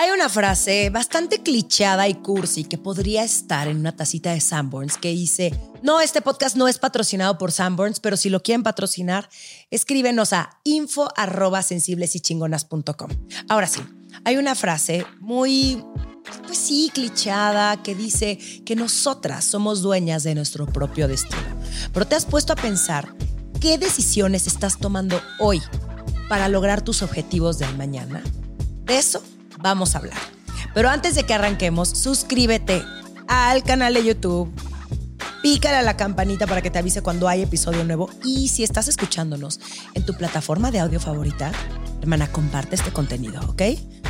Hay una frase bastante clichada y cursi que podría estar en una tacita de Sanborns que dice, no, este podcast no es patrocinado por Sanborns, pero si lo quieren patrocinar, escríbenos a info. Ahora sí, hay una frase muy, pues sí, clichada que dice que nosotras somos dueñas de nuestro propio destino. Pero te has puesto a pensar qué decisiones estás tomando hoy para lograr tus objetivos del mañana. De eso vamos a hablar. Pero antes de que arranquemos, suscríbete al canal de YouTube. Pícale a la campanita para que te avise cuando hay episodio nuevo. Y si estás escuchándonos en tu plataforma de audio favorita, hermana, comparte este contenido, ¿ok?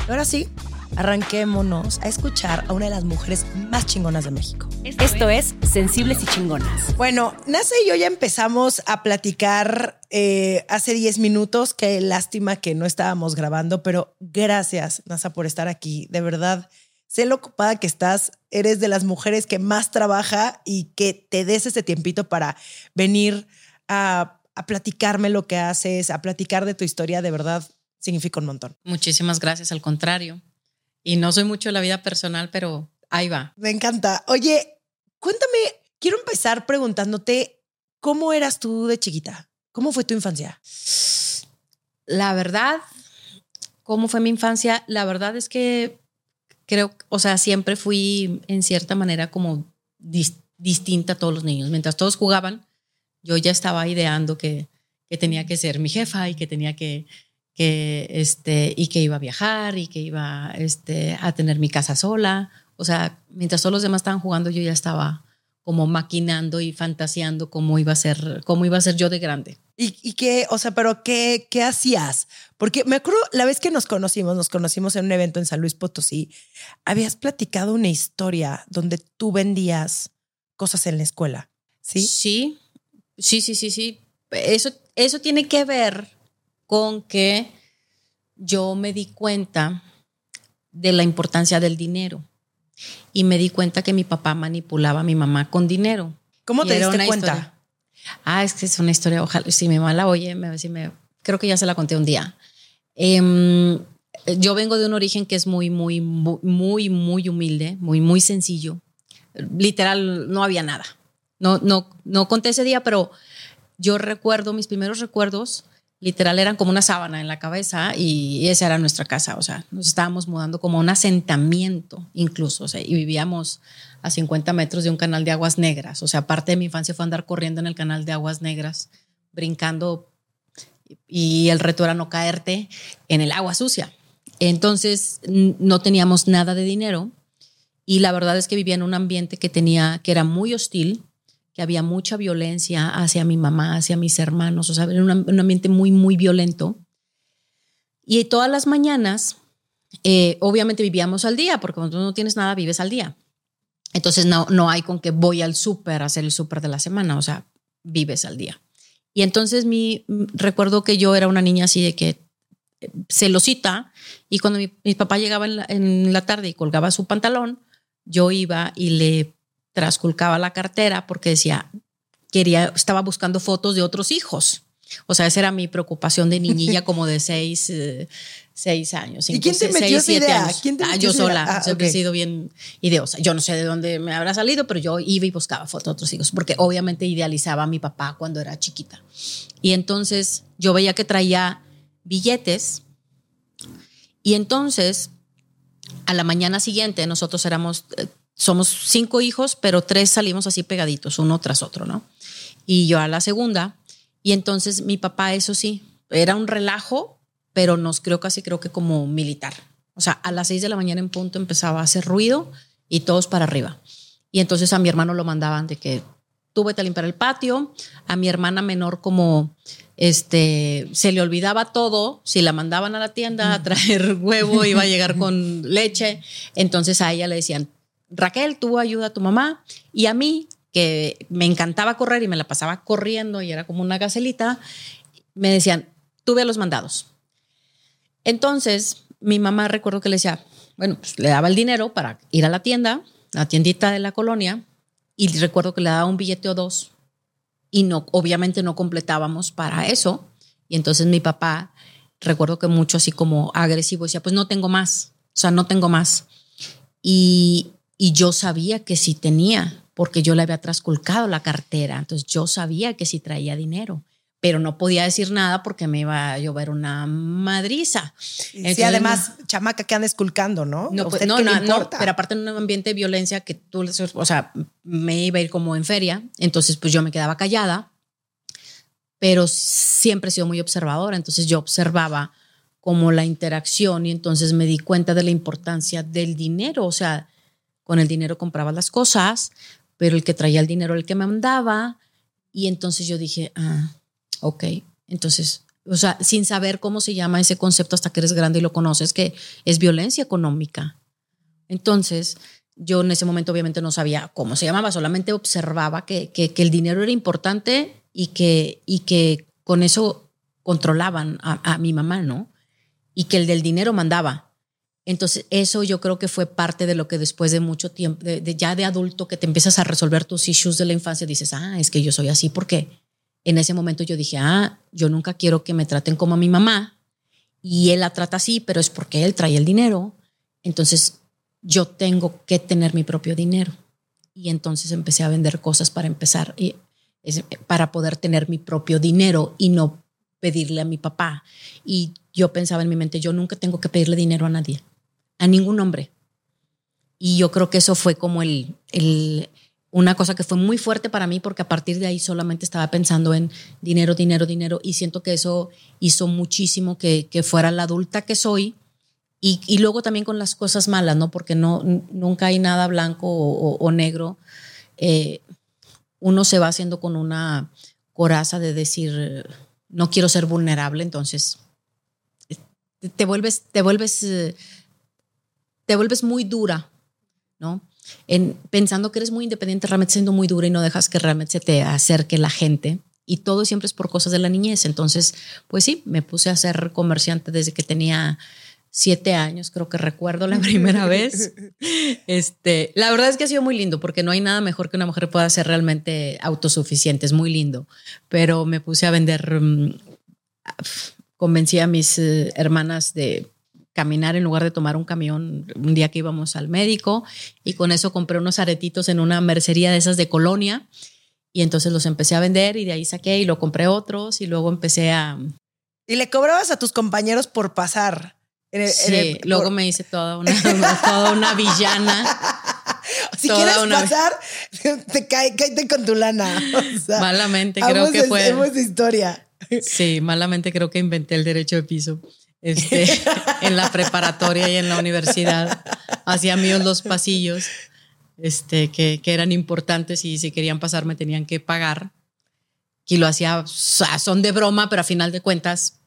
ahora sí, arranquémonos a escuchar a una de las mujeres más chingonas de México. Esto, es Sensibles y Chingonas. Bueno, Nasa y yo ya empezamos a platicar eh, hace 10 minutos. Qué lástima que no estábamos grabando, pero gracias, Nasa, por estar aquí. De verdad, sé lo ocupada que estás. Eres de las mujeres que más trabaja y que te des ese tiempito para venir a, a platicarme lo que haces, a platicar de tu historia. De verdad, significa un montón. Muchísimas gracias, al contrario. Y no soy mucho de la vida personal, pero ahí va. Me encanta. Oye, cuéntame, quiero empezar preguntándote, ¿cómo eras tú de chiquita? ¿Cómo fue tu infancia? La verdad, ¿cómo fue mi infancia? La verdad es que creo, o sea, siempre fui en cierta manera como distinta a todos los niños. Mientras todos jugaban, yo ya estaba ideando que, que tenía que ser mi jefa y que tenía que que este, y que iba a viajar y que iba este, a tener mi casa sola. O sea, mientras todos los demás estaban jugando, yo ya estaba como maquinando y fantaseando cómo iba a ser, cómo iba a ser yo de grande. ¿Y, y qué, o sea, pero qué, qué hacías? Porque me acuerdo la vez que nos conocimos, nos conocimos en un evento en San Luis Potosí, habías platicado una historia donde tú vendías cosas en la escuela, ¿sí? Sí, sí, sí, sí, sí. Eso, eso tiene que ver con que yo me di cuenta de la importancia del dinero y me di cuenta que mi papá manipulaba a mi mamá con dinero. ¿Cómo te diste cuenta? Ah, es que es una historia, ojalá, si mi mamá la oye, me, si me, creo que ya se la conté un día. Em, yo vengo de un origen que es muy, muy, muy, muy humilde, muy, muy sencillo. Literal, no había nada. No, no, no conté ese día, pero yo recuerdo, mis primeros recuerdos literal eran como una sábana en la cabeza y esa era nuestra casa, o sea, nos estábamos mudando como un asentamiento incluso, o sea, y vivíamos a 50 metros de un canal de aguas negras, o sea, parte de mi infancia fue andar corriendo en el canal de aguas negras, brincando y el reto era no caerte en el agua sucia. Entonces no teníamos nada de dinero y la verdad es que vivía en un ambiente que tenía que era muy hostil había mucha violencia hacia mi mamá, hacia mis hermanos, o sea, era un, ambiente muy, muy violento. Y todas las mañanas, eh, obviamente vivíamos al día, porque cuando no tienes nada, vives al día. Entonces no, no hay con que voy al súper a hacer el súper de la semana, o sea, vives al día. Y entonces mi, recuerdo que yo era una niña así de que eh, celosita y cuando mi, papá llegaba en la tarde y colgaba su pantalón, yo iba y le trasculcaba la cartera porque decía, quería, estaba buscando fotos de otros hijos. O sea, esa era mi preocupación de niñilla como de seis, eh, seis años. ¿Y quién te metió esa idea? ¿Quién te ah, yo sola, ah, siempre he sido bien ideosa. Yo no sé de dónde me habrá salido, pero yo iba y buscaba fotos de otros hijos, porque obviamente idealizaba a mi papá cuando era chiquita. Y entonces yo veía que traía billetes y entonces a la mañana siguiente nosotros éramos eh, somos cinco hijos, pero tres salimos así pegaditos, uno tras otro, ¿no? Y yo a la segunda. Y entonces mi papá, eso sí, era un relajo, pero nos creo casi, creo que como militar. O sea, a las seis de la mañana en punto empezaba a hacer ruido y todos para arriba. Y entonces a mi hermano lo mandaban de que tú vete a limpiar el patio. A mi hermana menor como este se le olvidaba todo, si la mandaban a la tienda a traer huevo iba a llegar con leche, entonces a ella le decían, Raquel, tú ayuda a tu mamá y a mí, que me encantaba correr y me la pasaba corriendo y era como una gacelita, me decían, tú ve los mandados. Entonces, mi mamá recuerdo que le decía, bueno, pues le daba el dinero para ir a la tienda, la tiendita de la colonia, y recuerdo que le daba un billete o dos y no, obviamente no completábamos para eso. Y entonces mi papá, recuerdo que mucho así como agresivo, decía, pues no tengo más. O sea, no tengo más. Y, y yo sabía que sí tenía, porque yo le había trasculcado la cartera, entonces yo sabía que sí traía dinero pero no podía decir nada porque me iba a llover una madriza. sí, además, chamaca que anda esculcando, ¿no? No, pues, no, no, no, pero aparte en un ambiente de violencia que tú, o sea, me iba a ir como en feria, entonces pues yo me quedaba callada, pero siempre he sido muy observadora, entonces yo observaba como la interacción y entonces me di cuenta de la importancia del dinero, o sea, con el dinero compraba las cosas, pero el que traía el dinero el que me mandaba y entonces yo dije, ah, ok, entonces, o sea, sin saber cómo se llama ese concepto hasta que eres grande y lo conoces, que es violencia económica. Entonces, yo en ese momento obviamente no sabía cómo se llamaba, solamente observaba que, que, el dinero era importante y que, y que con eso controlaban a, mi mamá, ¿no? Y que el del dinero mandaba. Entonces, eso yo creo que fue parte de lo que después de mucho tiempo, ya de adulto, que te empiezas a resolver tus issues de la infancia, dices, ah, es que yo soy así porque en ese momento yo dije, ah, yo nunca quiero que me traten como a mi mamá y él la trata así, pero es porque él trae el dinero. Entonces yo tengo que tener mi propio dinero. Y entonces empecé a vender cosas para empezar, y, para poder tener mi propio dinero y no pedirle a mi papá. Y yo pensaba en mi mente, yo nunca tengo que pedirle dinero a nadie, a ningún hombre. Y yo creo que eso fue como el, el, una cosa que fue muy fuerte para mí porque a partir de ahí solamente estaba pensando en dinero, dinero, dinero y siento que eso hizo muchísimo que, que fuera la adulta que soy y, y, luego también con las cosas malas, ¿no? Porque no, nunca hay nada blanco o, negro. Eh, uno se va haciendo con una coraza de decir, no quiero ser vulnerable, entonces te vuelves, te vuelves, eh, te vuelves muy dura, ¿no? en, pensando que eres muy independiente, realmente siendo muy dura y no dejas que realmente se te acerque la gente. Y todo siempre es por cosas de la niñez. Entonces, pues sí, me puse a ser comerciante desde que tenía siete años, creo que recuerdo la primera vez. Este, la verdad es que ha sido muy lindo porque no hay nada mejor que una mujer pueda ser realmente autosuficiente, es muy lindo. Pero me puse a vender, mm, convencí a mis eh, hermanas de caminar en lugar de tomar un camión un día que íbamos al médico y con eso compré unos aretitos en una mercería de esas de colonia y entonces los empecé a vender y de ahí saqué y lo compré otros y luego empecé a... Y le cobrabas a tus compañeros por pasar. sí, luego me hice toda una, toda una villana. Si quieres pasar, te cae, con tu lana. malamente creo que fue. de historia. Sí, malamente creo que inventé el derecho de piso este, en la preparatoria y en la universidad. Hacía míos los pasillos este, que, que, eran importantes y si querían pasar me tenían que pagar. Y lo hacía son de broma, pero a final de cuentas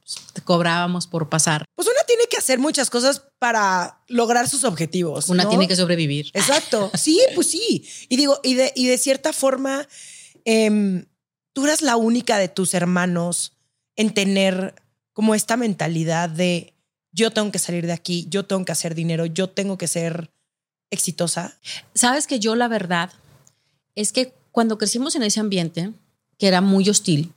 cobrábamos por pasar. Pues una tiene que hacer muchas cosas para lograr sus objetivos. Una tiene que sobrevivir. Exacto. Sí, pues sí. Y digo, y de, y de cierta forma, em, tú eras la única de tus hermanos en tener como esta mentalidad de yo tengo que salir de aquí, yo tengo que hacer dinero, yo tengo que ser exitosa? Sabes que yo la verdad es que cuando crecimos en ese ambiente, que era muy hostil,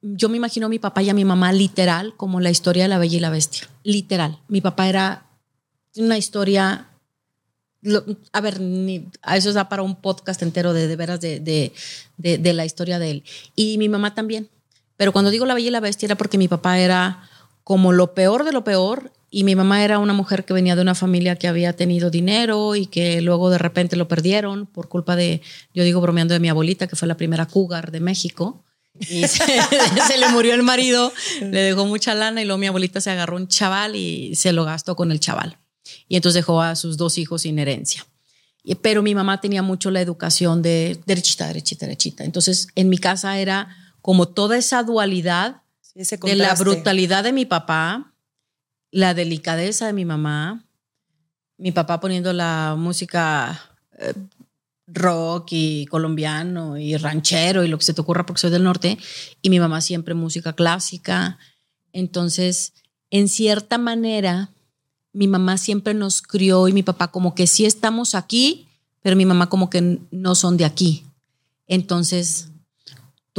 yo me imagino a mi papá y a mi mamá literal como la historia de la bella y la bestia. Literal. Mi papá era una historia... a ver, a eso da para un podcast entero de, de veras de, de, de la historia de él. Y mi mamá también. Pero cuando digo la bella y la bestia era porque mi papá era como lo peor de lo peor y mi mamá era una mujer que venía de una familia que había tenido dinero y que luego de repente lo perdieron por culpa de, yo digo bromeando de mi abuelita, que fue la primera cougar de México. Y se, le murió el marido, le dejó mucha lana y luego mi abuelita se agarró un chaval y se lo gastó con el chaval. Y entonces dejó a sus dos hijos sin herencia. Pero mi mamá tenía mucho la educación de derechita, derechita, derechita. Entonces en mi casa era como toda esa dualidad de la brutalidad de mi papá, la delicadeza de mi mamá, mi papá poniendo la música eh, rock y colombiano y ranchero y lo que se te ocurra porque soy del norte, y mi mamá siempre música clásica. Entonces, en cierta manera, mi mamá siempre nos crió y mi papá como que sí estamos aquí, pero mi mamá como que no son de aquí. Entonces,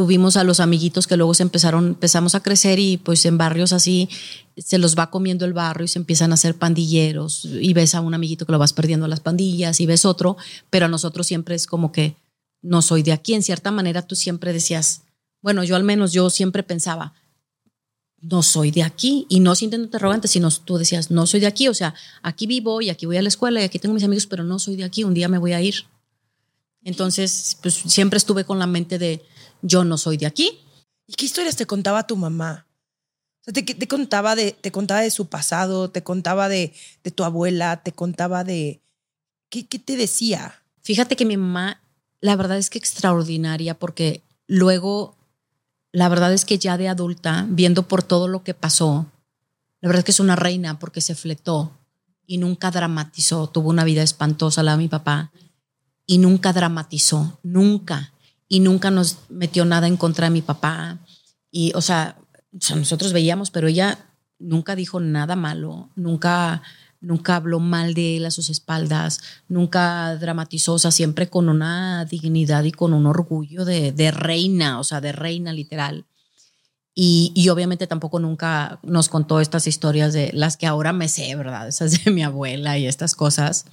tuvimos a los amiguitos que luego se empezaron, empezamos a crecer y pues en barrios así se los va comiendo el barrio y se empiezan a hacer pandilleros y ves a un amiguito que lo vas perdiendo a las pandillas y ves otro, pero a nosotros siempre es como que no soy de aquí. En cierta manera tú siempre decías, bueno, yo al menos yo siempre pensaba, no soy de aquí y no siendo interrogante, sino tú decías, no soy de aquí, o sea, aquí vivo y aquí voy a la escuela y aquí tengo mis amigos, pero no soy de aquí, un día me voy a ir. Entonces, pues siempre estuve con la mente de, yo no soy de aquí. ¿Y qué historias te contaba tu mamá? O te, te, contaba de, te contaba de su pasado, te contaba de, de tu abuela, te contaba de... ¿qué, ¿Qué te decía? Fíjate que mi mamá, la verdad es que extraordinaria, porque luego, la verdad es que ya de adulta, viendo por todo lo que pasó, la verdad es que es una reina porque se fletó y nunca dramatizó, tuvo una vida espantosa la de mi papá y nunca dramatizó, nunca y nunca nos metió nada en contra de mi papá. Y, o sea, nosotros veíamos, pero ella nunca dijo nada malo, nunca, nunca habló mal de él a sus espaldas, nunca dramatizó, o sea, siempre con una dignidad y con un orgullo de, reina, o sea, de reina literal. Y, y, obviamente tampoco nunca nos contó estas historias de las que ahora me sé, ¿verdad? Esas de mi abuela y estas cosas.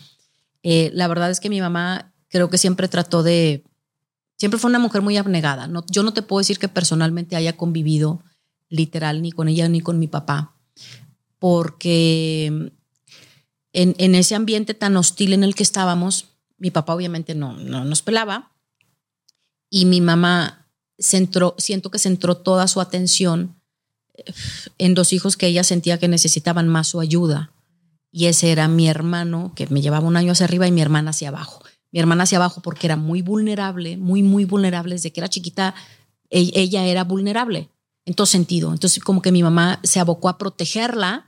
Eh, la verdad es que mi mamá creo que siempre trató de, Siempre fue una mujer muy abnegada. No, yo no te puedo decir que personalmente haya convivido literal ni con ella ni con mi papá, porque en, en ese ambiente tan hostil en el que estábamos, mi papá obviamente no, no nos pelaba y mi mamá centró, siento que centró toda su atención eh, en dos hijos que ella sentía que necesitaban más su ayuda. Y ese era mi hermano, que me llevaba un año hacia arriba, y mi hermana hacia abajo mi hermana hacia abajo porque era muy vulnerable, muy, muy vulnerable. Desde que era chiquita, e-, ella era vulnerable en todo sentido. Entonces, como que mi mamá se abocó a protegerla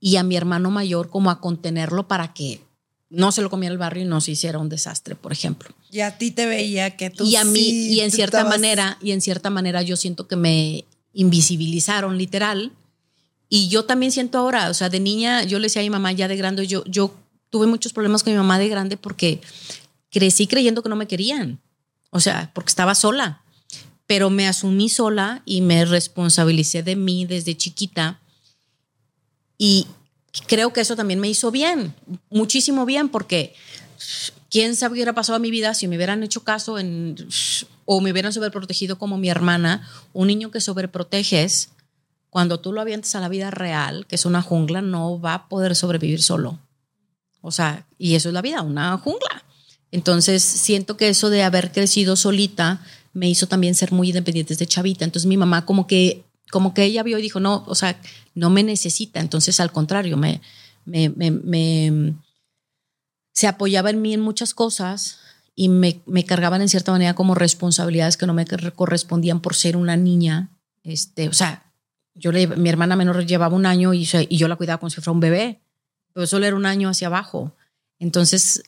y a mi hermano mayor como a contenerlo para que no se lo comiera el barrio y no se hiciera un desastre, por ejemplo. Y a ti te veía que tú Y a mí, y en cierta manera, y en cierta manera yo siento que me invisibilizaron literal. Y yo también siento ahora, o sea, de niña yo le decía a mi mamá ya de grande, yo, yo tuve muchos problemas con mi mamá de grande porque crecí creyendo que no me querían, o sea, porque estaba sola, pero me asumí sola y me responsabilicé de mí desde chiquita y creo que eso también me hizo bien, muchísimo bien, porque quién sabe qué hubiera pasado mi vida si me hubieran hecho caso en, o me hubieran sobreprotegido como mi hermana, un niño que sobreproteges, cuando tú lo avientes a la vida real, que es una jungla, no va a poder sobrevivir solo. O sea, y eso es la vida, una jungla. Entonces, siento que eso de haber crecido solita me hizo también ser muy independiente desde chavita. Entonces, mi mamá como que, como que ella vio y dijo, no, o sea, no me necesita. Entonces, al contrario, me, me, se apoyaba en mí en muchas cosas y me, me, cargaban en cierta manera como responsabilidades que no me correspondían por ser una niña. Este, o sea, yo mi hermana menor llevaba un año y, y yo la cuidaba como si fuera un bebé, pero solo era un año hacia abajo. Entonces,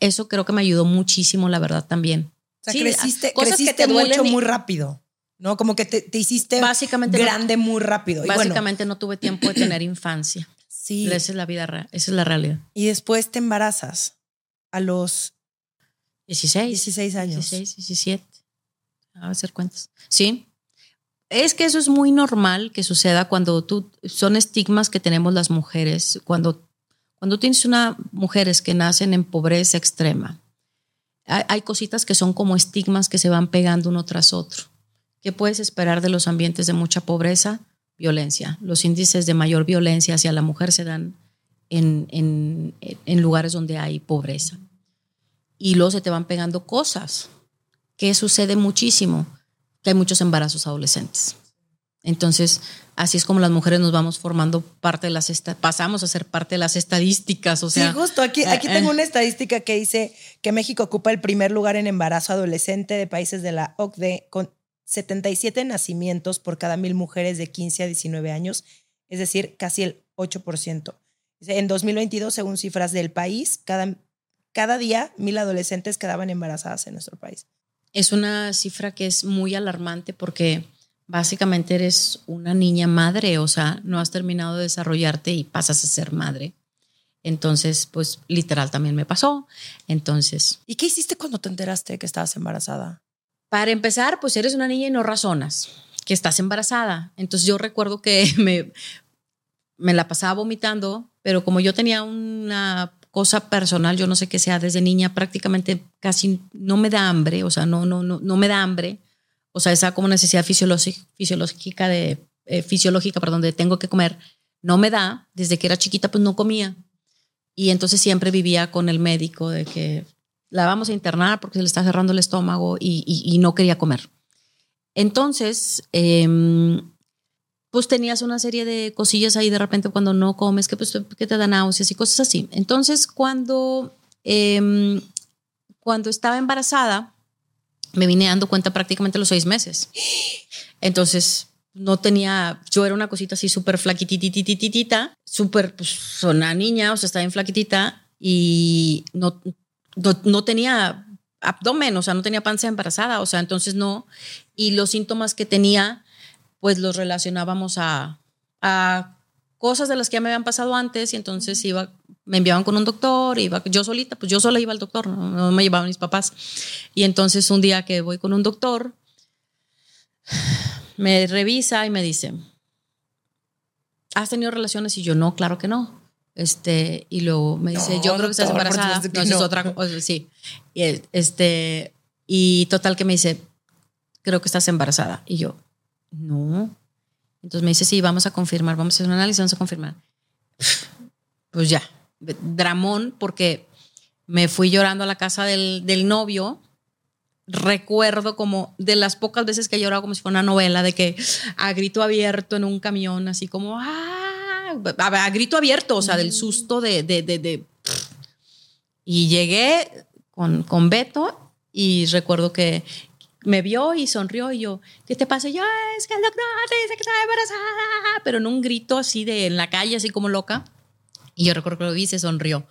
eso creo que me ayudó muchísimo, la verdad, también. O sea, creciste, creciste mucho, muy rápido. ¿no? Como que te, hiciste básicamente grande muy rápido. básicamente no tuve tiempo de tener infancia. Sí. esa es la vida esa es la realidad. Y después te embarazas a los 16. 16 años. 16, 17. A hacer cuentas. Sí. Es que eso es muy normal que suceda cuando tú, son estigmas que tenemos las mujeres, cuando cuando tienes una mujeres que nacen en pobreza extrema, hay, cositas que son como estigmas que se van pegando uno tras otro. ¿Qué puedes esperar de los ambientes de mucha pobreza? Violencia. Los índices de mayor violencia hacia la mujer se dan en, en, en lugares donde hay pobreza. Y luego se te van pegando cosas. ¿Qué sucede muchísimo? Que hay muchos embarazos adolescentes. Entonces, así es como las mujeres nos vamos formando parte de las pasamos a ser parte de las estadísticas, o sea. Sí, justo aquí eh, aquí tengo eh. una estadística que dice que México ocupa el primer lugar en embarazo adolescente de países de la OCDE con 77 nacimientos por cada mil mujeres de 15 a 19 años, es decir, casi el 8%. En 2022, según cifras del país, cada, cada día mil adolescentes quedaban embarazadas en nuestro país. Es una cifra que es muy alarmante porque básicamente eres una niña madre, o sea, no has terminado de desarrollarte y pasas a ser madre. Entonces, pues literal también me pasó. Entonces. ¿Y qué hiciste cuando te enteraste que estabas embarazada? Para empezar, pues eres una niña y no razonas, que estás embarazada. Entonces yo recuerdo que me, me la pasaba vomitando, pero como yo tenía una cosa personal, yo no sé qué sea, desde niña prácticamente casi no me da hambre, o sea, no, no, no, no me da hambre. O sea, esa como necesidad fisiológica de, eh, fisiológica, perdón, de tengo que comer, no me da. Desde que era chiquita, pues no comía. Y entonces siempre vivía con el médico de que la vamos a internar porque se le está cerrando el estómago y, no quería comer. Entonces, em, pues tenías una serie de cosillas ahí de repente cuando no comes, que, pues, que te dan náuseas y cosas así. Entonces, cuando, em, cuando estaba embarazada, me vine dando cuenta prácticamente los seis meses. Entonces, no tenía, yo era una cosita así súper flaquititititita, súper, pues, una niña, o sea, estaba en flaquitita y no, no, tenía abdomen, o sea, no tenía panza embarazada, o sea, entonces no, y los síntomas que tenía, pues los relacionábamos a, a cosas de las que ya me habían pasado antes y entonces iba, me enviaban con un doctor, iba yo solita, pues yo sola iba al doctor, no, no me llevaban mis papás. Y entonces un día que voy con un doctor, me revisa y me dice, ¿has tenido relaciones? Y yo, no, claro que no. Este, y luego me dice, yo creo que estás embarazada. No, es otra cosa, sí. Y, este, y total que me dice, creo que estás embarazada. Y yo, no. Entonces me dice, sí, vamos a confirmar, vamos a hacer un análisis, vamos a confirmar. Pues ya, dramón, porque me fui llorando a la casa del, del novio recuerdo como de las pocas veces que he llorado como si fuera una novela, de que a grito abierto en un camión, así como, ah, a, grito abierto, o sea, del susto de, de, de, Y llegué con, con Beto y recuerdo que me vio y sonrió y yo, ¿qué te pasa? Y yo, es que el doctor dice que está embarazada, pero en un grito así de en la calle, así como loca. Y yo recuerdo que lo vi y se sonrió.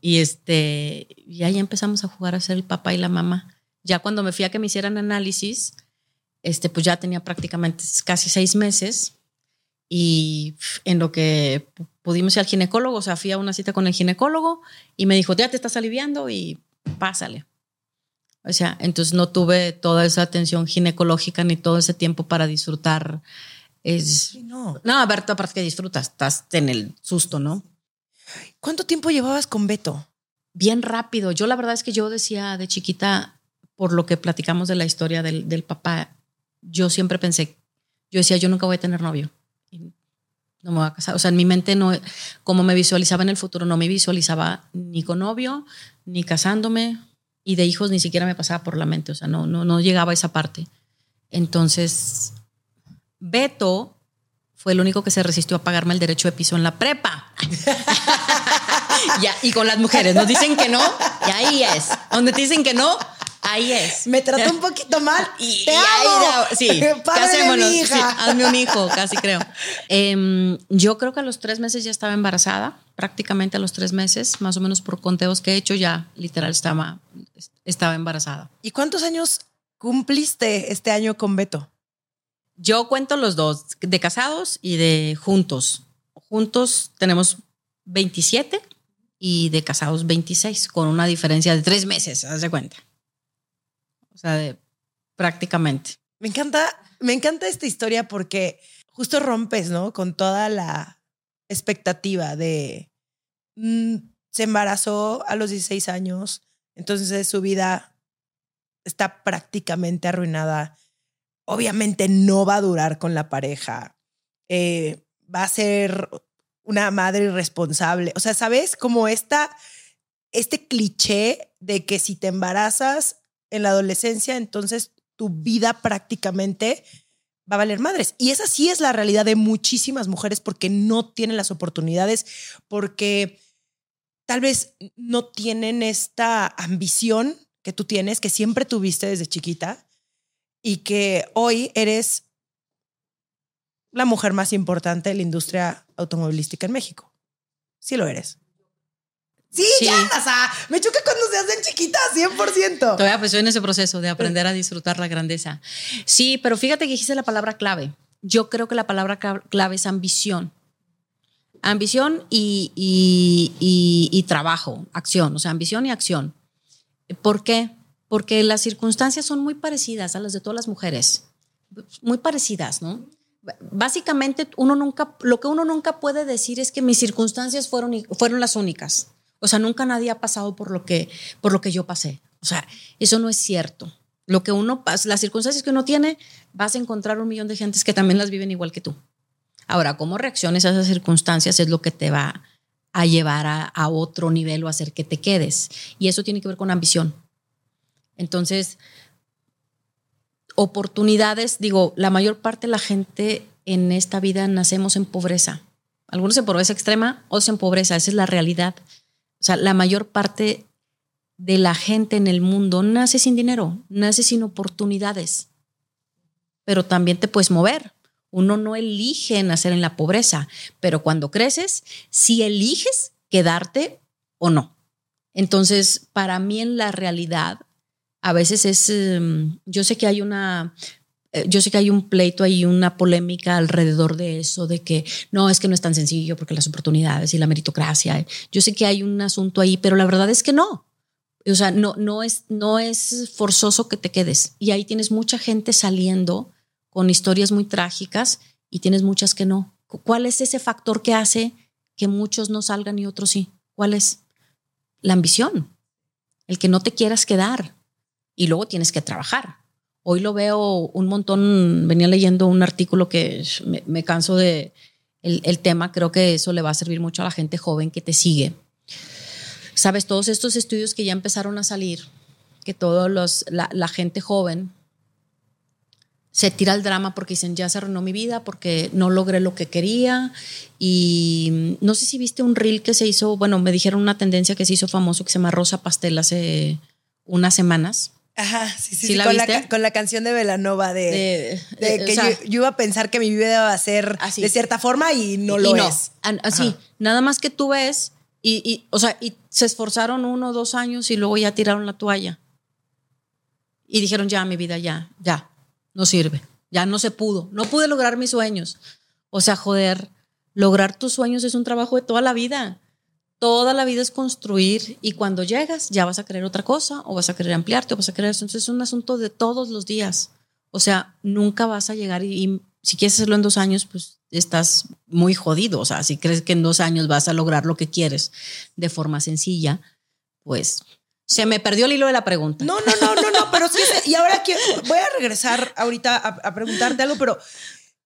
Y este, y ahí empezamos a jugar a ser el papá y la mamá. Ya cuando me fui a que me hicieran análisis, este, pues ya tenía prácticamente casi seis meses y en lo que pudimos ir al ginecólogo, o sea, fui a una cita con el ginecólogo y me dijo, ya te estás aliviando y pásale. O sea, entonces no tuve toda esa atención ginecológica ni todo ese tiempo para disfrutar. Es, no. no, a ver, aparte que disfrutas, estás en el susto, ¿no? ¿Cuánto tiempo llevabas con Beto? Bien rápido. Yo la verdad es que yo decía de chiquita, por lo que platicamos de la historia del, papá, yo siempre pensé, yo decía, yo nunca voy a tener novio. no me voy a casar. O sea, en mi mente, no, como me visualizaba en el futuro, no me visualizaba ni con novio, ni casándome, y de hijos ni siquiera me pasaba por la mente. O sea, no, no, no llegaba a esa parte. Entonces, Beto fue el único que se resistió a pagarme el derecho de piso en la prepa. ya, y con las mujeres nos dicen que no, y ahí es. Donde te dicen que no, Ahí es. Me trató un poquito mal. Y, ¡Te amo! sí, hazme un hijo, casi creo. Em, yo creo que a los tres meses ya estaba embarazada, prácticamente a los tres meses, más o menos por conteos que he hecho, ya literal estaba, estaba embarazada. ¿Y cuántos años cumpliste este año con Beto? Yo cuento los dos, de casados y de juntos. Juntos tenemos 27 y de casados 26, con una diferencia de tres meses, haz de cuenta. O sea, de, prácticamente. Me encanta, me encanta esta historia porque justo rompes, ¿no? Con toda la expectativa de mm, se embarazó a los 16 años, entonces su vida está prácticamente arruinada. Obviamente no va a durar con la pareja. Eh, va a ser una madre irresponsable. O sea, ¿sabes? Como esta, este cliché de que si te embarazas en la adolescencia, entonces tu vida prácticamente va a valer madres. Y esa sí es la realidad de muchísimas mujeres porque no tienen las oportunidades, porque tal vez no tienen esta ambición que tú tienes, que siempre tuviste desde chiquita y que hoy eres la mujer más importante de la industria automovilística en México. Sí lo eres. Sí, ya, o sea, me choca cuando se hacen chiquitas, 100%. Todavía pues en ese proceso de aprender a disfrutar la grandeza. Sí, pero fíjate que dijiste la palabra clave. Yo creo que la palabra clave es ambición. Ambición y, y, y, trabajo, acción, o sea, ambición y acción. ¿Por qué? Porque las circunstancias son muy parecidas a las de todas las mujeres, muy parecidas, ¿no? Básicamente, uno nunca, lo que uno nunca puede decir es que mis circunstancias fueron, fueron las únicas. O sea, nunca nadie ha pasado por lo que, por lo que yo pasé. O sea, eso no es cierto. Lo que uno pasa, las circunstancias que uno tiene, vas a encontrar un millón de gentes que también las viven igual que tú. Ahora, cómo reacciones a esas circunstancias es lo que te va a llevar a, otro nivel o hacer que te quedes. Y eso tiene que ver con ambición. Entonces, oportunidades, digo, la mayor parte de la gente en esta vida nacemos en pobreza. Algunos en pobreza extrema, otros en pobreza, esa es la realidad. O sea, la mayor parte de la gente en el mundo nace sin dinero, nace sin oportunidades, pero también te puedes mover. Uno no elige nacer en la pobreza, pero cuando creces, sí eliges quedarte o no. Entonces, para mí en la realidad, a veces es, em, yo sé que hay una, eh, yo sé que hay un pleito ahí, una polémica alrededor de eso, de que no, es que no es tan sencillo porque las oportunidades y la meritocracia. Yo sé que hay un asunto ahí, pero la verdad es que no. O sea, no, no, es, no es forzoso que te quedes. Y ahí tienes mucha gente saliendo con historias muy trágicas y tienes muchas que no. ¿Cuál es ese factor que hace que muchos no salgan y otros sí? ¿Cuál es? La ambición, el que no te quieras quedar y luego tienes que trabajar. Hoy lo veo un montón, venía leyendo un artículo que me, canso de el, tema, creo que eso le va a servir mucho a la gente joven que te sigue. Sabes, todos estos estudios que ya empezaron a salir, que todos los, la, gente joven se tira al drama porque dicen, ya se arruinó mi vida, porque no logré lo que quería. Y no sé si viste un reel que se hizo, bueno, me dijeron una tendencia que se hizo famoso que se llama Rosa Pastel hace unas semanas Ajá, sí, sí, con, la, con, la, canción de Velanova de, que yo, iba a pensar que mi vida iba a ser de cierta forma y no lo es. Así, nada más que tú ves y, o sea, y se esforzaron uno o dos años y luego ya tiraron la toalla. Y dijeron, ya, mi vida, ya, ya, no sirve, ya no se pudo, no pude lograr mis sueños. O sea, joder, lograr tus sueños es un trabajo de toda la vida toda la vida es construir y cuando llegas ya vas a querer otra cosa o vas a querer ampliarte o vas a querer Entonces es un asunto de todos los días. O sea, nunca vas a llegar y, si quieres hacerlo en dos años, pues estás muy jodido. O sea, si crees que en dos años vas a lograr lo que quieres de forma sencilla, pues se me perdió el hilo de la pregunta. No, no, no, no, no, pero sí. Y ahora voy a regresar ahorita a, a preguntarte algo, pero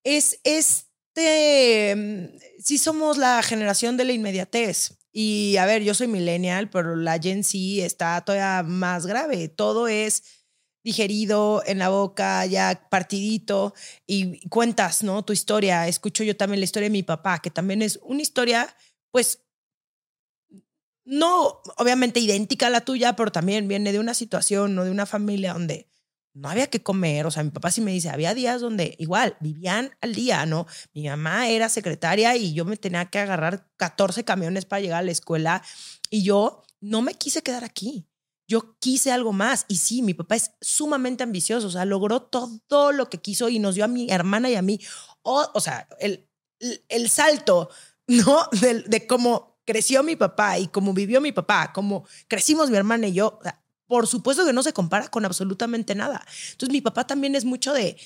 es este, mm, si somos la generación de la inmediatez. Y a ver, yo soy millennial, pero la Gen Z está todavía más grave. Todo es digerido en la boca, ya partidito, y cuentas, ¿no? Tu historia. Escucho yo también la historia de mi papá, que también es una historia, pues, no obviamente idéntica a la tuya, pero también viene de una situación, ¿no? De una familia donde no había que comer, o sea, mi papá sí me dice, había días donde igual vivían al día, ¿no? Mi mamá era secretaria y yo me tenía que agarrar 14 camiones para llegar a la escuela y yo no me quise quedar aquí. Yo quise algo más y sí, mi papá es sumamente ambicioso, o sea, logró todo lo que quiso y nos dio a mi hermana y a mí, o, o sea, el, el, salto, ¿no? De, de cómo creció mi papá y cómo vivió mi papá, cómo crecimos mi hermana y yo, por supuesto que no se compara con absolutamente nada. Entonces mi papá también es mucho de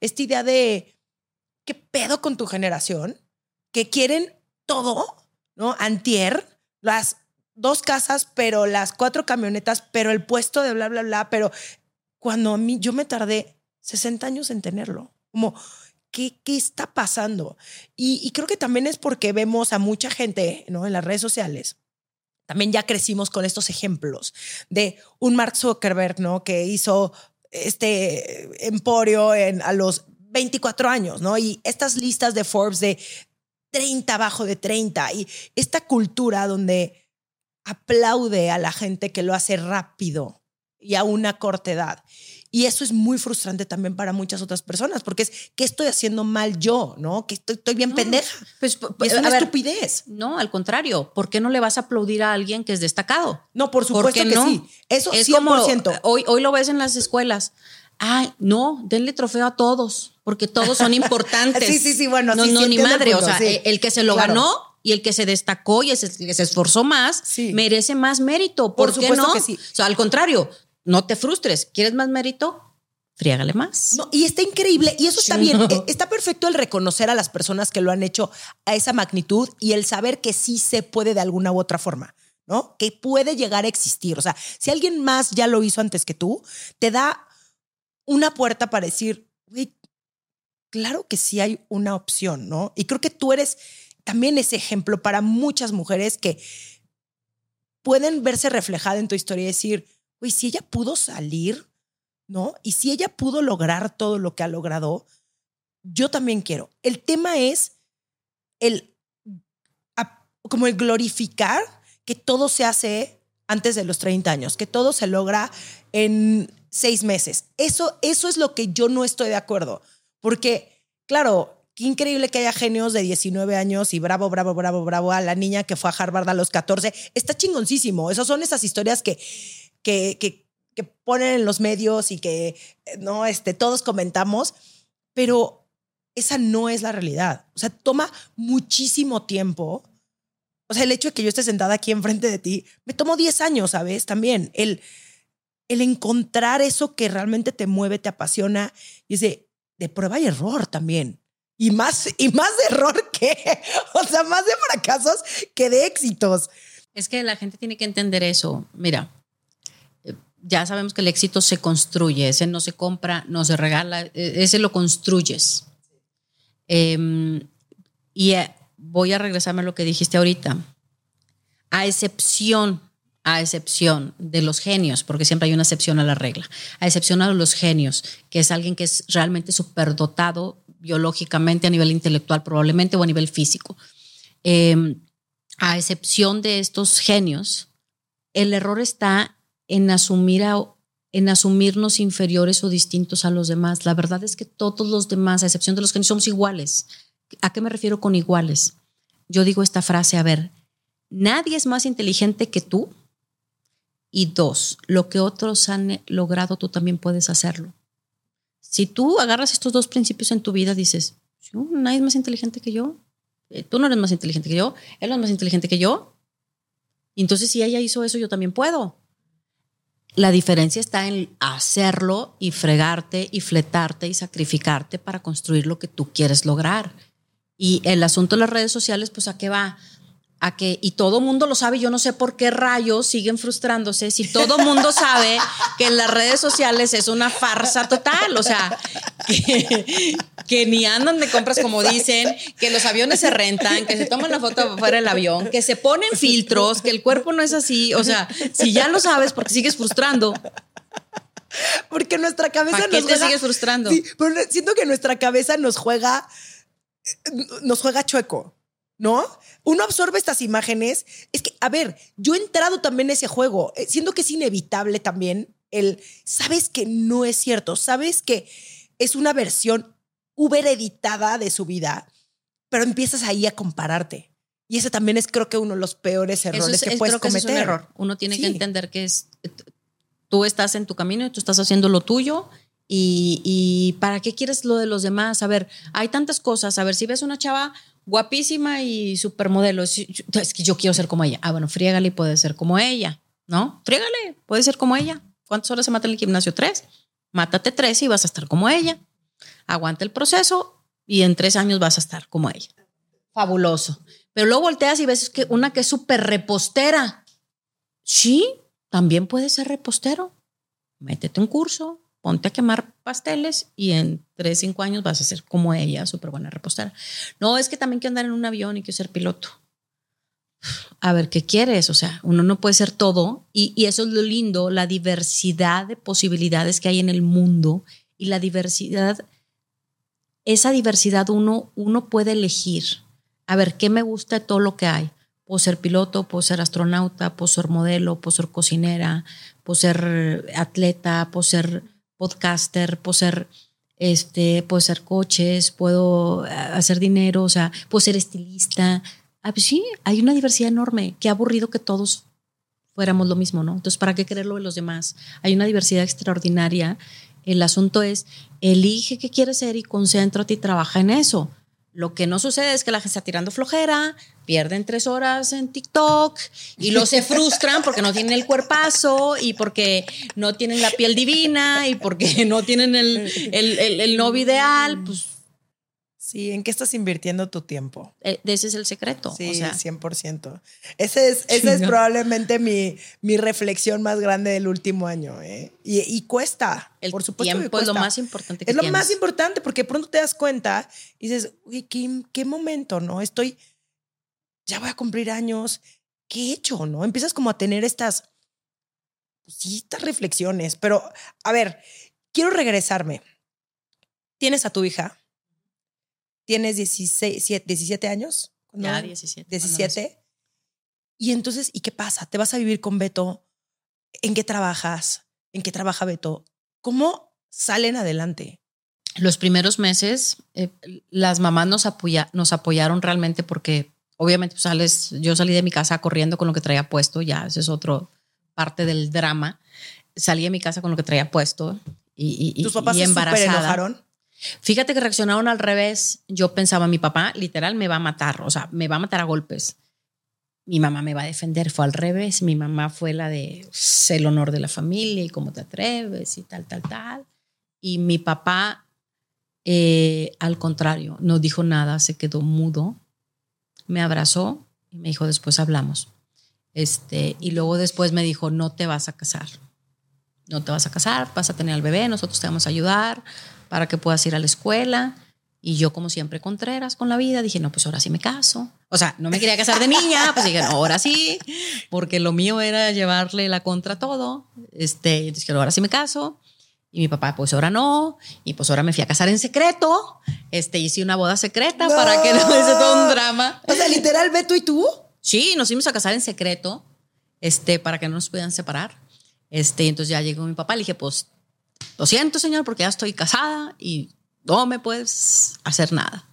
esta idea de, ¿qué pedo con tu generación? Que quieren todo, ¿no? Antier, las dos casas, pero las cuatro camionetas, pero el puesto de bla, bla, bla, pero cuando a mí yo me tardé 60 años en tenerlo, como, ¿qué, qué está pasando? Y, y creo que también es porque vemos a mucha gente, ¿no? En las redes sociales también ya crecimos con estos ejemplos de un Mark Zuckerberg, ¿no? Que hizo este emporio en, a los 24 años, ¿no? Y estas listas de Forbes de 30 abajo de 30 y esta cultura donde aplaude a la gente que lo hace rápido y a una corta edad. Y eso es muy frustrante también para muchas otras personas, porque es, ¿qué estoy haciendo mal yo? ¿No? Que estoy, bien pendeja. Pues, es una estupidez. No, al contrario. ¿Por qué no le vas a aplaudir a alguien que es destacado? No, por supuesto que sí. Eso es 100%. Como, hoy, hoy lo ves en las escuelas. Ay, no, denle trofeo a todos, porque todos son importantes. sí, sí, sí, bueno, no, no, ni madre. o sea, el que se lo ganó y el que se destacó y el que se esforzó más merece más mérito. ¿Por, qué no? Que sí. O sea, al contrario, no te frustres. ¿Quieres más mérito? Friégale más. No, y está increíble, y eso está bien. no. Eh, Está perfecto el reconocer a las personas que lo han hecho a esa magnitud y el saber que sí se puede de alguna u otra forma, ¿no? Que puede llegar a existir. O sea, si alguien más ya lo hizo antes que tú, te da una puerta para decir, güey, claro que sí hay una opción, ¿no? Y creo que tú eres también ese ejemplo para muchas mujeres que pueden verse reflejada en tu historia y decir, güey, si ella pudo salir, ¿no? Y si ella pudo lograr todo lo que ha logrado, yo también quiero. El tema es el, como el glorificar que todo se hace antes de los 30 años, que todo se logra en seis meses. Eso, eso es lo que yo no estoy de acuerdo, porque, claro, qué increíble que haya genios de 19 años y bravo, bravo, bravo, bravo a la niña que fue a Harvard a los 14. Está chingoncísimo. Esas son esas historias que, que, que, que ponen en los medios y que eh, no, este, todos comentamos, pero esa no es la realidad. O sea, toma muchísimo tiempo. O sea, el hecho de que yo esté sentada aquí enfrente de ti, me tomó 10 años, ¿sabes? También el, el encontrar eso que realmente te mueve, te apasiona y es de, de prueba y error también. Y más, y más de error que, o sea, más de fracasos que de éxitos. Es que la gente tiene que entender eso. Mira, ya sabemos que el éxito se construye, ese no se compra, no se regala, eh, ese lo construyes. Eh, y eh, voy a regresarme a lo que dijiste ahorita. A excepción, a excepción de los genios, porque siempre hay una excepción a la regla, a excepción a los genios, que es alguien que es realmente superdotado biológicamente, a nivel intelectual probablemente o a nivel físico. Eh, a excepción de estos genios, el error está en asumir a- en asumirnos inferiores o distintos a los demás. La verdad es que todos los demás, a excepción de los genios, somos iguales. ¿A qué me refiero con iguales? Yo digo esta frase, a ver, nadie es más inteligente que tú. Y dos, lo que otros han logrado, tú también puedes hacerlo. Si tú agarras estos dos principios en tu vida, dices, "Sí, nadie es más inteligente que yo. Eh, Tú no eres más inteligente que yo, él no es más inteligente que yo. Entonces, si ella hizo eso, yo también puedo. La diferencia está en hacerlo y fregarte y fletarte y sacrificarte para construir lo que tú quieres lograr. Y el asunto de las redes sociales, pues a qué va? A que, y todo mundo lo sabe, yo no sé por qué rayos siguen frustrándose si todo mundo sabe que en las redes sociales es una farsa total, o sea, que, que ni andan de compras como dicen, que los aviones se rentan, que se toman la foto fuera del avión, que se ponen filtros, que el cuerpo no es así, o sea, si ya lo sabes porque sigues frustrando, Porque nuestra cabeza ¿para qué nos te juega- sigues frustrando? Sí, pero siento que nuestra cabeza nos juega, nos juega chueco, ¿no? Uno absorbe estas imágenes. Es que, a ver, yo he entrado también en ese juego, eh, siendo que es inevitable también el, sabes que no es cierto, sabes que es una versión uber editada de su vida, pero empiezas ahí a compararte. Y ese también es creo que uno de los peores errores es, que es- puedes creo que ese es cometer. un error. Uno tiene que entender que es tú estás en tu camino y tú estás haciendo lo tuyo. Y, y para qué quieres lo de los demás? A ver, hay tantas cosas. A ver, si ves una chava guapísima y supermodelo, es, que yo quiero ser como ella. Ah, bueno, friégale y puedes ser como ella, ¿no? Friégale, puedes ser como ella. ¿Cuántas horas se mata en el gimnasio? Tres. Mátate tres y vas a estar como ella. Aguanta el proceso y en tres años vas a estar como ella. Fabuloso. Pero luego volteas y ves que una que es súper repostera. Sí, también puedes ser repostero. Métete un curso, ponte a quemar pasteles y en tres, cinco años vas a ser como ella, súper buena repostera. No, es que también quiero andar en un avión y quiero ser piloto. A ver, ¿qué quieres? O sea, uno no puede ser todo y, y eso es lo lindo, la diversidad de posibilidades que hay en el mundo y la diversidad, esa diversidad uno, uno puede elegir. A ver, ¿qué me gusta de todo lo que hay? Puedo ser piloto, puedo ser astronauta, puedo ser modelo, puedo ser cocinera, puedo ser atleta, puedo ser podcaster, puedo ser, este, puedo ser coches, puedo eh, hacer dinero, o sea, puedo ser estilista. Ah, pues sí, hay una diversidad enorme. Qué aburrido que todos fuéramos lo mismo, ¿no? Entonces, ¿para qué quererlo de los demás? Hay una diversidad extraordinaria. El asunto es, elige qué quieres ser y concéntrate y trabaja en eso. Lo que no sucede es que la gente está tirando flojera, pierden tres horas en TikTok y luego se frustran porque no tienen el cuerpazo y porque no tienen la piel divina y porque no tienen el, el, el, el novio ideal. Pues Sí, ¿en qué estás invirtiendo tu tiempo? eh, ese es el secreto. Sí, o sea, 100%. Ese es, esa es probablemente mi, mi reflexión más grande del último año. ¿eh? Y, y cuesta, el por supuesto. que tiempo es lo más importante que Es lo tienes. más importante porque pronto te das cuenta y dices, uy, ¿qué, qué momento, ¿no? Estoy, ya voy a cumplir años. ¿Qué he hecho, no? Empiezas como a tener estas, pues sí, estas reflexiones. Pero, a ver, quiero regresarme. Tienes a tu hija. Tienes 16, 17 años. Ya, ¿no? 17. cuando 17. Y entonces, ¿y qué pasa? ¿Te vas a vivir con Beto? ¿En qué trabajas? ¿En qué trabaja Beto? ¿Cómo salen adelante? los primeros meses, eh, las mamás nos, apoya, nos apoyaron realmente porque obviamente pues, sales, yo salí de mi casa corriendo con lo que traía puesto, ya, ese es otro parte del drama. Salí de mi casa con lo que traía puesto y, y, ¿Tus papás y se embarazada. enojaron? Fíjate que reaccionaron al revés. Yo pensaba, mi papá literal me va a matar, o sea, me va a matar a golpes. Mi mamá me va a defender. Fue al revés. Mi mamá fue la de "Es el honor de la familia y cómo te atreves y tal, tal, tal. Y mi papá, eh, al contrario, no dijo nada, se quedó mudo, me abrazó y me dijo, después hablamos. Este, y luego después me dijo, no te vas a casar. No te vas a casar, vas a tener al bebé, nosotros te vamos a ayudar para que puedas ir a la escuela. Y yo, como siempre, Contreras con la vida, dije, no, pues ahora sí me caso. O sea, no me quería casar de niña, pues dije, no, ahora sí, porque lo mío era llevarle la contra a todo. Este, entonces dije, ahora sí me caso. Y mi papá, pues ahora no. Y pues ahora me fui a casar en secreto. Este, hice una boda secreta No. para que no fuese todo un drama. O sea, literal, Beto y tú. Sí, nos fuimos a casar en secreto, este, para que no nos pudieran separar. Este, y entonces ya llegó mi papá, le dije, pues, lo siento, señor, porque ya estoy casada y no me puedes hacer nada.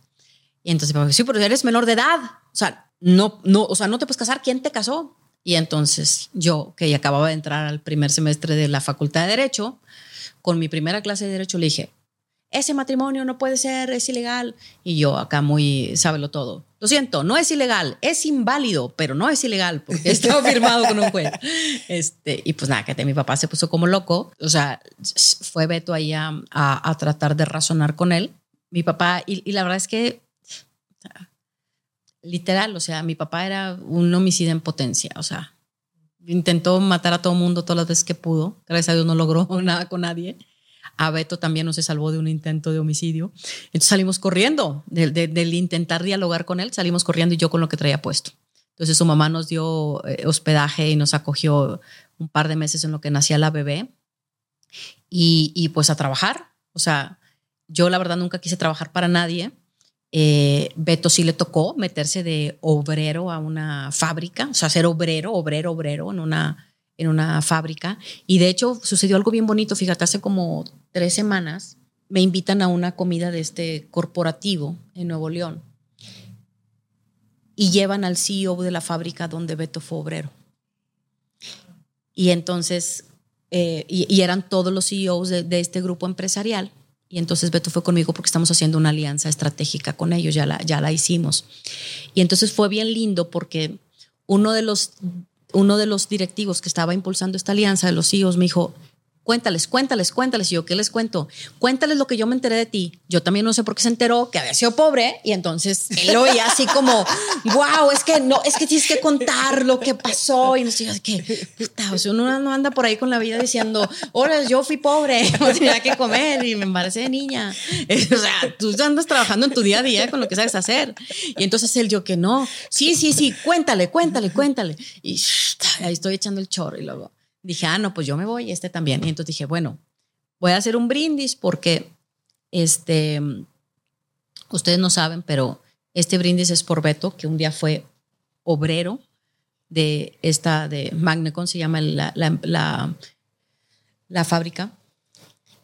Y entonces sí, pero eres menor de edad. O sea, no, no, o sea, no te puedes casar. ¿Quién te casó? Y entonces yo, que ya acababa de entrar al primer semestre de la Facultad de Derecho, con mi primera clase de Derecho le dije, ese matrimonio no puede ser, es ilegal. Y yo acá muy, sábelo todo. Lo siento, no es ilegal, es inválido, pero no es ilegal porque está firmado con un juez. Este, y pues nada, que mi papá se puso como loco. O sea, fue Beto ahí a, a- a tratar de razonar con él. Mi papá, y, y la verdad es que, literal, o sea, mi papá era un homicida en potencia. O sea, intentó matar a todo mundo todas las veces que pudo. Gracias a Dios no logró nada con nadie. A Beto también no se salvó de un intento de homicidio. Entonces salimos corriendo del, intentar dialogar con él, salimos corriendo y yo con lo que traía puesto. Entonces su mamá nos dio eh, hospedaje y nos acogió un par de meses en lo que nacía la bebé y, y pues a trabajar. O sea, yo la verdad nunca quise trabajar para nadie. Eh, Beto sí le tocó meterse de obrero a una fábrica, o sea, ser obrero, obrero, obrero en una, en una fábrica. Y de hecho sucedió algo bien bonito, fíjate, hace como tres semanas me invitan a una comida de este corporativo en Nuevo León y llevan al CEO de la fábrica donde Beto fue obrero. Y entonces, eh, y, eran todos los CEOs de, de este grupo empresarial. Y entonces Beto fue conmigo porque estamos haciendo una alianza estratégica con ellos, ya la, ya la hicimos. Y entonces fue bien lindo porque uno de los, uno de los directivos que estaba impulsando esta alianza de los CEOs me dijo, cuéntales, cuéntales, cuéntales. Y yo, ¿qué les cuento? Cuéntales lo que yo me enteré de ti. Yo también no sé por qué se enteró que había sido pobre. Y entonces él oía así como, wow, es que no, es que tienes que contar lo que pasó. Y no sé, que, puta, o sea, uno no anda por ahí con la vida diciendo, ahora yo fui pobre, no tenía que comer y me embaracé de niña. O sea, tú andas trabajando en tu día a día con lo que sabes hacer. Y entonces él, yo que no, sí, sí, sí, cuéntale, cuéntale, cuéntale. Y ahí estoy echando el chorro y luego dije, ah, no, pues yo me voy, este también. Y entonces dije, bueno, voy a hacer un brindis porque este, ustedes no saben, pero este brindis es por Beto, que un día fue obrero de esta, de Magnecon, se llama la, la, fábrica,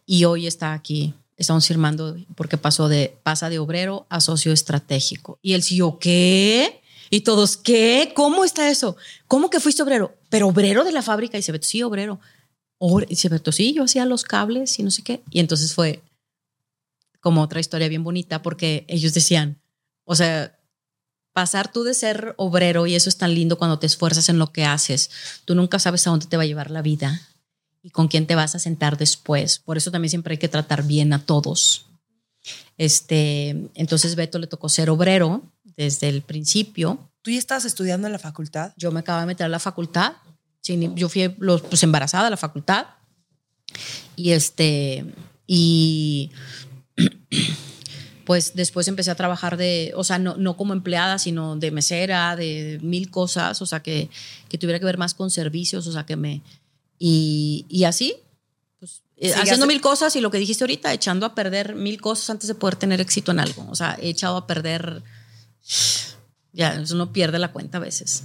y hoy está aquí. Estamos firmando porque pasó de, pasa de obrero a socio estratégico. Y él siguió, ¿qué? Y todos, ¿qué? ¿Cómo está eso? ¿Cómo que fuiste obrero? Pero obrero de la fábrica. Y se ve, sí, obrero. Obre- Y se sí, yo hacía los cables y no sé qué. Y entonces fue como otra historia bien bonita porque ellos decían, O sea, pasar tú de ser obrero, y eso es tan lindo cuando te esfuerzas en lo que haces, tú nunca sabes a dónde te va a llevar la vida y con quién te vas a sentar después. Por eso también siempre hay que tratar bien a todos. Este, entonces Beto le tocó ser obrero desde el principio. ¿Tú ya estabas estudiando en la facultad? Yo me acababa de meter a la facultad. yo fui los, pues, embarazada a la facultad. Y este, y pues después empecé a trabajar de, o sea, no, no como empleada, sino de mesera, de mil cosas, o sea, que, que tuviera que ver más con servicios, o sea, que me... Y, y así, pues, eh, haciendo mil cosas y lo que dijiste ahorita, echando a perder mil cosas antes de poder tener éxito en algo. O sea, he echado a perder, ya, uno pierde la cuenta a veces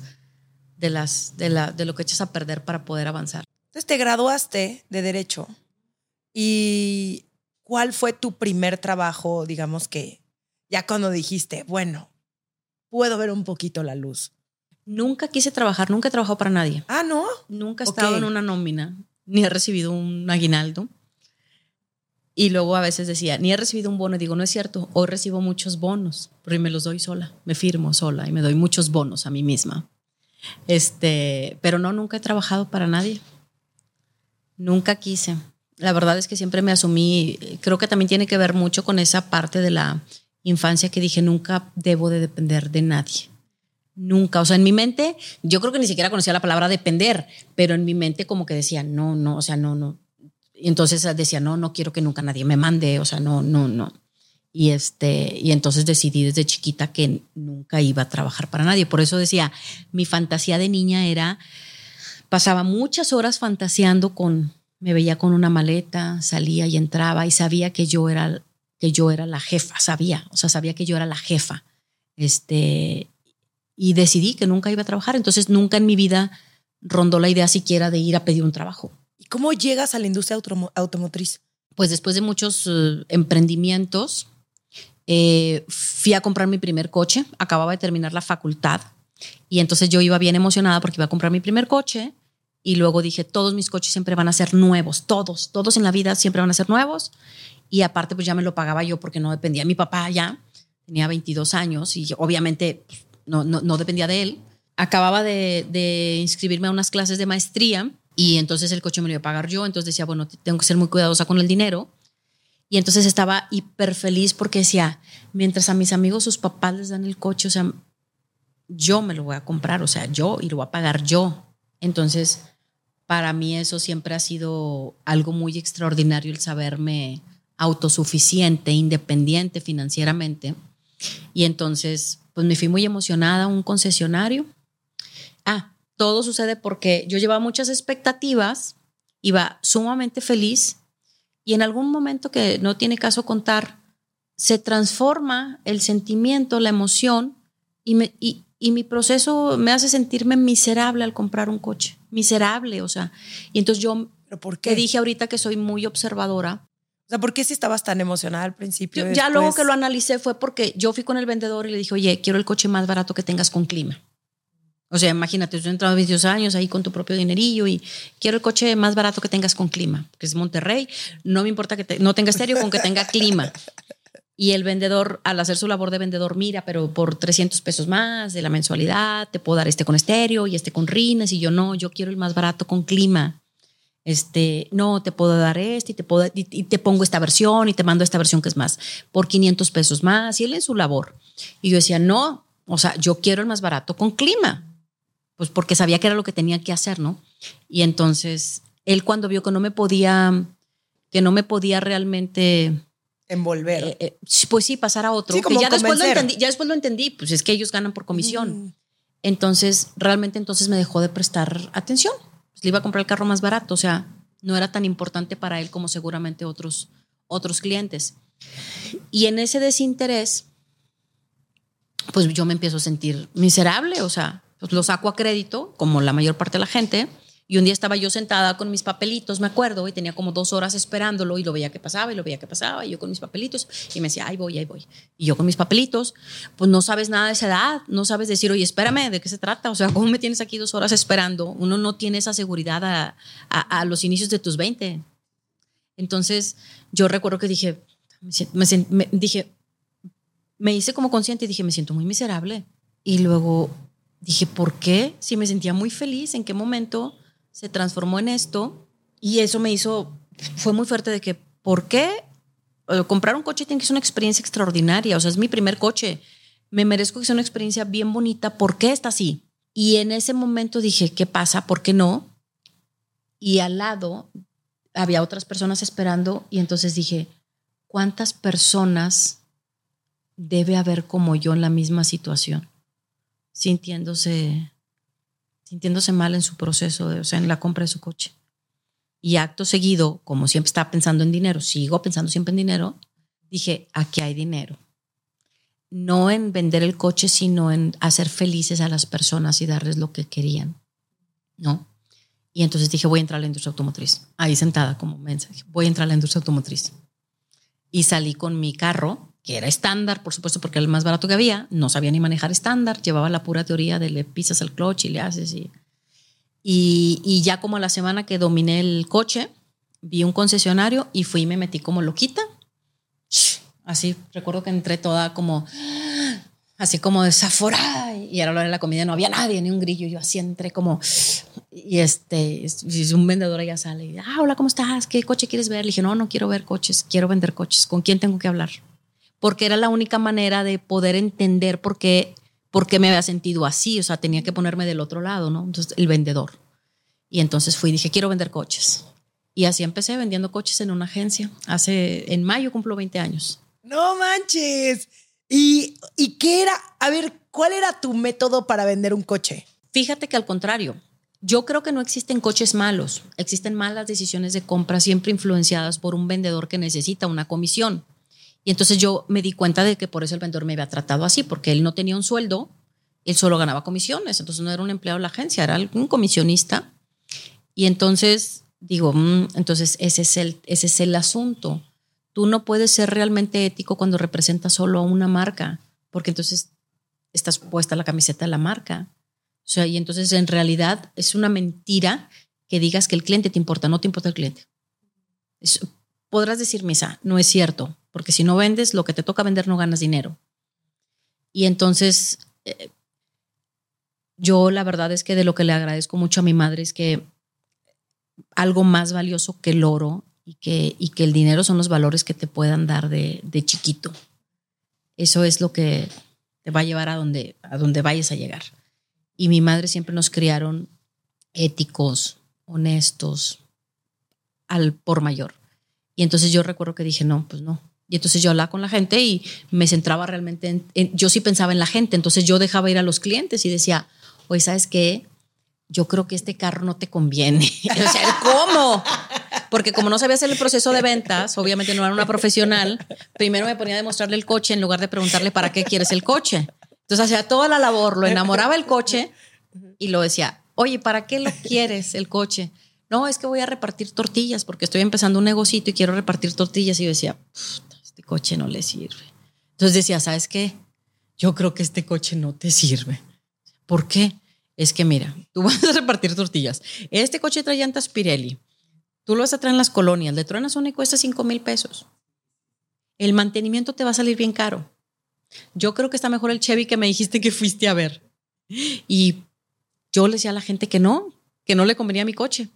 de, las, de, la, de lo que echas a perder para poder avanzar. Entonces te graduaste de Derecho y ¿cuál fue tu primer trabajo, digamos que ya cuando dijiste, bueno, puedo ver un poquito la luz? Nunca quise trabajar, nunca he trabajado para nadie. Ah, ¿no? Nunca he estado en una nómina, ni he recibido un aguinaldo. Y luego a veces decía, ni he recibido un bono. Y digo, no es cierto, hoy recibo muchos bonos, pero me los doy sola, me firmo sola y me doy muchos bonos a mí misma. Este, pero no, nunca he trabajado para nadie. Nunca quise la verdad es que siempre me asumí, creo que también tiene que ver mucho con esa parte de la infancia que dije, nunca debo de depender de nadie. Nunca, o sea, en mi mente, yo creo que ni siquiera conocía la palabra depender, pero en mi mente como que decía, no, no, o sea, no, no. Y entonces decía, no, no quiero que nunca nadie me mande, o sea, no, no, no. Y, este, y entonces decidí desde chiquita que nunca iba a trabajar para nadie. Por eso decía, mi fantasía de niña era, pasaba muchas horas fantaseando con me veía con una maleta, salía y entraba y sabía que yo era que yo era la jefa, sabía, o sea, sabía que yo era la jefa. Este y decidí que nunca iba a trabajar, entonces nunca en mi vida rondó la idea siquiera de ir a pedir un trabajo. ¿Y cómo llegas a la industria automotriz? Pues después de muchos eh, emprendimientos, eh, fui a comprar mi primer coche, acababa de terminar la facultad y entonces yo iba bien emocionada porque iba a comprar mi primer coche y luego dije, todos mis coches siempre van a ser nuevos, todos, todos en la vida siempre van a ser nuevos. Y aparte, pues ya me lo pagaba yo porque no dependía. Mi papá ya tenía 22 años y obviamente pues, no, no, dependía de él. Acababa de, de, inscribirme a unas clases de maestría y entonces el coche me lo iba a pagar yo. Entonces decía, bueno, tengo que ser muy cuidadosa con el dinero. Y entonces estaba hiper feliz porque decía, mientras a mis amigos sus papás les dan el coche, o sea, yo me lo voy a comprar, o sea, yo y lo voy a pagar yo. Entonces, para mí eso siempre ha sido algo muy extraordinario, el saberme autosuficiente, independiente financieramente. Y entonces, pues me fui muy emocionada a un concesionario. Ah, todo sucede porque yo llevaba muchas expectativas, iba sumamente feliz y en algún momento que no tiene caso contar, se transforma el sentimiento, la emoción y, me, y, y mi proceso me hace sentirme miserable al comprar un coche, miserable, o sea, y entonces yo ¿Pero por qué? dije ahorita que soy muy observadora. O sea, ¿por qué si estabas tan emocionada al principio? ya luego que lo analicé fue porque yo fui con el vendedor y le dije, oye, quiero el coche más barato que tengas con clima. O sea, imagínate, tú entrado 22 años ahí con tu propio dinerillo y quiero el coche más barato que tengas con clima, que es Monterrey. No me importa que no tenga estéreo, con que tenga clima. Y el vendedor, al hacer su labor de vendedor, mira, pero por 300 pesos más de la mensualidad, te puedo dar este con estéreo y este con rines. Y yo, no, yo quiero el más barato con clima. Este, no, te puedo dar este y te, puedo, y, te pongo esta versión y te mando esta versión que es más, por 500 pesos más. Y él en su labor. Y yo decía, no, o sea, yo quiero el más barato con clima. Pues porque sabía que era lo que tenía que hacer, ¿no? Y entonces, él cuando vio que no me podía, que no me podía realmente envolver. Eh, eh, pues sí, pasar a otro. ya, después lo entendí, ya después lo entendí, pues es que ellos ganan por comisión. Entonces, realmente entonces me dejó de prestar atención. Pues le iba a comprar el carro más barato, o sea, no era tan importante para él como seguramente otros, otros clientes. Y en ese desinterés, pues yo me empiezo a sentir miserable, o sea, pues lo saco a crédito, como la mayor parte de la gente, y un día estaba yo sentada con mis papelitos, me acuerdo, y tenía como dos horas esperándolo y lo veía que pasaba y lo veía que pasaba, y yo con mis papelitos, y me decía, ahí voy, ahí voy. Y yo con mis papelitos, pues no sabes nada de esa edad, no sabes decir, oye, espérame, ¿de qué se trata? O sea, ¿cómo me tienes aquí dos horas esperando? Uno no tiene esa seguridad a, a, los inicios de tus 20. Entonces, yo recuerdo que dije, me, dije, me hice como consciente y dije, me siento muy miserable. Y luego dije, ¿por qué? Si me sentía muy feliz, ¿en qué momento se transformó en esto? Y eso me hizo, fue muy fuerte de que, ¿por qué? Comprar un coche tiene que ser una experiencia extraordinaria, o sea, es mi primer coche. Me merezco que sea una experiencia bien bonita. ¿Por qué está así? Y en ese momento dije, ¿qué pasa? ¿Por qué no? Y al lado había otras personas esperando y entonces dije, ¿cuántas personas debe haber como yo en la misma situación? Sintiéndose, sintiéndose mal en su proceso, de, o sea, en la compra de su coche. Y acto seguido, como siempre estaba pensando en dinero, sigo pensando siempre en dinero, dije, aquí hay dinero. No en vender el coche, sino en hacer felices a las personas y darles lo que querían. ¿No? Y entonces dije, voy a entrar a la industria automotriz. Ahí sentada como mensaje, voy a entrar a la industria automotriz. Y salí con mi carro, que era estándar, por supuesto, porque era el más barato que había. No sabía ni manejar estándar, llevaba la pura teoría de le pisas el clutch y le haces. Y, y, y ya como a la semana que dominé el coche, vi un concesionario y fui y me metí como loquita. Así, recuerdo que entré toda como así como desaforada y era la hora de la comida no había nadie ni un grillo yo así entré como y este un vendedor ya sale y ah hola cómo estás qué coche quieres ver le dije no no quiero ver coches quiero vender coches con quién tengo que hablar porque era la única manera de poder entender por qué por qué me había sentido así. O sea tenía que ponerme del otro lado no entonces el vendedor. Y entonces fui y dije quiero vender coches y así empecé vendiendo coches en una agencia. Hace en mayo cumplo 20 años. No manches. ¿Y, ¿Y qué era? A ver, ¿cuál era tu método para vender un coche? Fíjate que al contrario, yo creo que no existen coches malos, existen malas decisiones de compra siempre influenciadas por un vendedor que necesita una comisión. Y entonces yo me di cuenta de que por eso el vendedor me había tratado así, porque él no tenía un sueldo, él solo ganaba comisiones, entonces no era un empleado de la agencia, era un comisionista. Y entonces digo, mm, entonces ese es, el, ese es el asunto. Tú no puedes ser realmente ético cuando representas solo a una marca, porque entonces estás puesta la camiseta de la marca. O sea, y entonces en realidad es una mentira que digas que el cliente te importa, no te importa el cliente. podrás decir, misa, no es cierto, porque si no vendes, lo que te toca vender no ganas dinero. Y entonces, eh, yo la verdad es que de lo que le agradezco mucho a mi madre es que algo más valioso que el oro y que, y que el dinero son los valores que te puedan dar de, de chiquito. Eso es lo que te va a llevar a donde, a donde vayas a llegar. Y mi madre siempre nos criaron éticos, honestos, al por mayor. Y entonces yo recuerdo que dije, no, pues no. Y entonces yo hablaba con la gente y me centraba realmente en, yo sí pensaba en la gente, entonces yo dejaba ir a los clientes y decía, oye, ¿sabes qué? Yo creo que este carro no te conviene. o sea, ¿cómo? Porque como no sabía hacer el proceso de ventas, obviamente no era una profesional, primero me ponía a demostrarle el coche en lugar de preguntarle para qué quieres el coche. Entonces hacía toda la labor, lo enamoraba el coche y lo decía, oye, ¿para qué lo quieres el coche? No, es que voy a repartir tortillas porque estoy empezando un negocito y quiero repartir tortillas. Y yo decía, coche no le sirve. Entonces decía, ¿sabes qué? Yo creo que este coche no te sirve. ¿Por qué? Es que mira, tú vas a repartir tortillas. Este coche trae llantas Pirelli. Tú lo vas a traer en las colonias. De Truena y cuesta 5 mil pesos. El mantenimiento te va a salir bien caro. Yo creo que está mejor el Chevy que me dijiste que fuiste a ver. Y yo le decía a la gente que no, que no le convenía mi coche.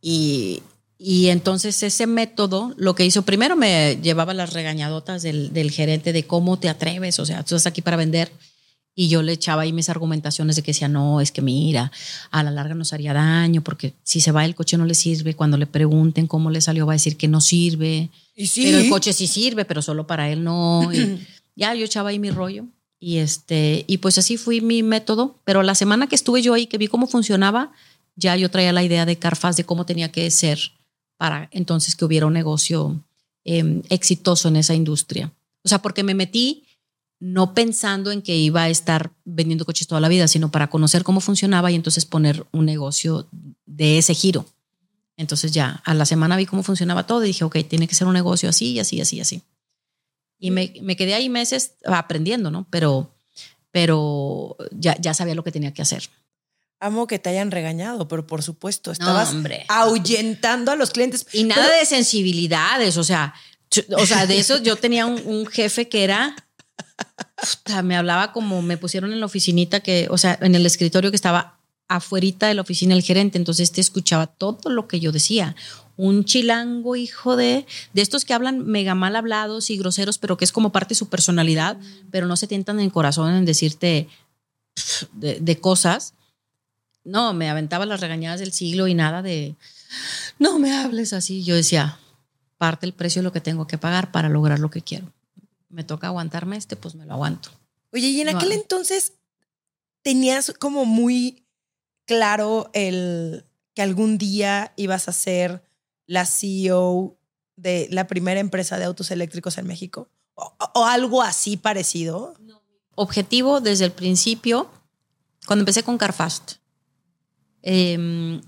Y, y entonces ese método, lo que hizo, primero me llevaba las regañadotas del, del gerente de cómo te atreves, o sea, tú estás aquí para vender y yo le echaba ahí mis argumentaciones de que decía, no, es que mira, a la larga nos haría daño porque si se va el coche no le sirve. Cuando le pregunten cómo le salió va a decir que no sirve. Y sí. Pero el coche sí sirve, pero solo para él no. Y ya yo echaba ahí mi rollo. Y, este, y pues así fui mi método. Pero la semana que estuve yo ahí, que vi cómo funcionaba, ya yo traía la idea de Carfaz de cómo tenía que ser para entonces que hubiera un negocio em, exitoso en esa industria. O sea, porque me metí no pensando en que iba a estar vendiendo coches toda la vida, sino para conocer cómo funcionaba y entonces poner un negocio de ese giro. Entonces ya a la semana vi cómo funcionaba todo y dije, ok, tiene que ser un negocio así, así, así, así. Y me, quedé ahí meses aprendiendo, ¿no? Pero, pero ya, ya sabía lo que tenía que hacer. Amo que te hayan regañado, pero por supuesto, estabas ahuyentando a los clientes. Y nada de sensibilidades, o sea, o sea, de eso yo tenía un jefe que era me hablaba como me pusieron en la oficinita que, o sea, en el escritorio que estaba afuerita de la oficina el gerente, entonces te escuchaba todo lo que yo decía. Un chilango hijo de, de estos que hablan mega mal hablados y groseros, pero que es como parte de su personalidad, pero no se tientan en el corazón en decirte de, de cosas. No, me aventaba las regañadas del siglo y nada de, no me hables así. Yo decía, parte el precio de lo que tengo que pagar para lograr lo que quiero. Me toca aguantarme este, pues me lo aguanto. Oye, y en No, aquel no. entonces tenías como muy claro el que algún día ibas a ser la CEO de la primera empresa de autos eléctricos en México o, o algo así parecido. Objetivo desde el principio, cuando empecé con CarFast, em,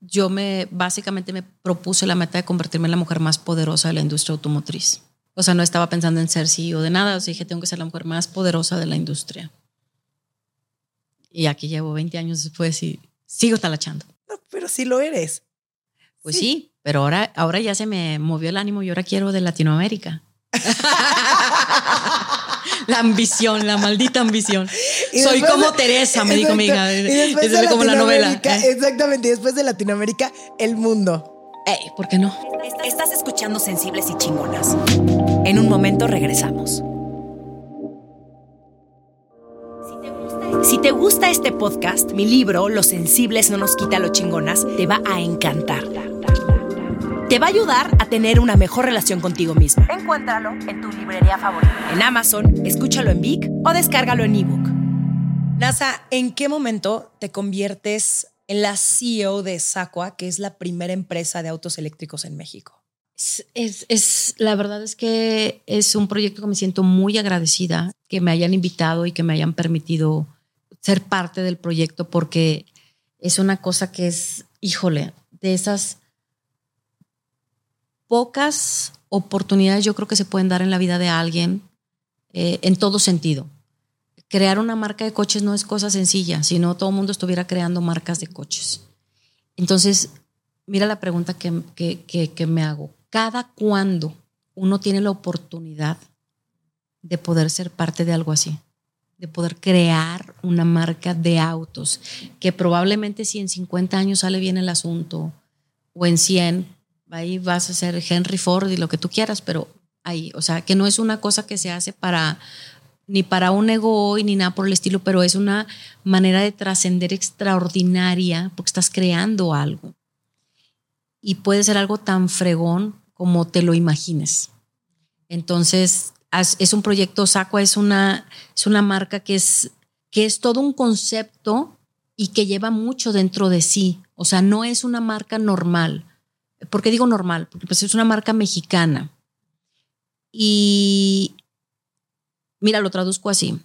yo me básicamente me propuse la meta de convertirme en la mujer más poderosa de la industria automotriz. O sea, no estaba pensando en ser CEO de nada, o sea, dije, tengo que ser la mujer más poderosa de la industria. Y aquí llevo 20 años después y sigo talachando. No, pero sí lo eres. Pues sí, pero ahora, ahora ya se me movió el ánimo y ahora quiero de Latinoamérica. la ambición, la maldita ambición. Y Soy como de- Teresa, me dijo mi hija. Es como la novela. Latinoamérica, ¿eh? Exactamente. Y después de Latinoamérica, el mundo. Ey, ¿por qué no? Estás escuchando Sensibles y Chingonas. En un momento regresamos. Si te gusta este podcast, mi libro Los sensibles no nos quita lo chingonas te va a encantar. Te va a ayudar a tener una mejor relación contigo misma. Encuéntralo en tu librería favorita. En Amazon, escúchalo en Vic o descárgalo en ebook. NASA, ¿en qué momento te conviertes en la CEO de Sacua, que es la primera empresa de autos eléctricos en México? Es, es- es- la verdad es que es un proyecto que me siento muy agradecida que me hayan invitado y que me hayan permitido ser parte del proyecto porque es una cosa que es, híjole, de esas pocas oportunidades yo creo que se pueden dar en la vida de alguien eh, en todo sentido. Crear una marca de coches no es cosa sencilla, si no todo el mundo estuviera creando marcas de coches. Entonces, mira la pregunta que, que- que- que me hago. ¿Cada cuándo uno tiene la oportunidad de poder ser parte de algo así? De poder crear una marca de autos, que probablemente si en 50 años sale bien el asunto, o en 100, ahí vas a ser Henry Ford y lo que tú quieras, pero ahí, o sea, que no es una cosa que se hace para ni para un ego ni nada por el estilo, pero es una manera de trascender extraordinaria porque estás creando algo. Y puede ser algo tan fregón como te lo imagines. Entonces, es un proyecto, Sacua es una, es una marca que es, que es todo un concepto y que lleva mucho dentro de sí. O sea, no es una marca normal. ¿Por qué digo normal? Porque pues es una marca mexicana. Y mira, lo traduzco así.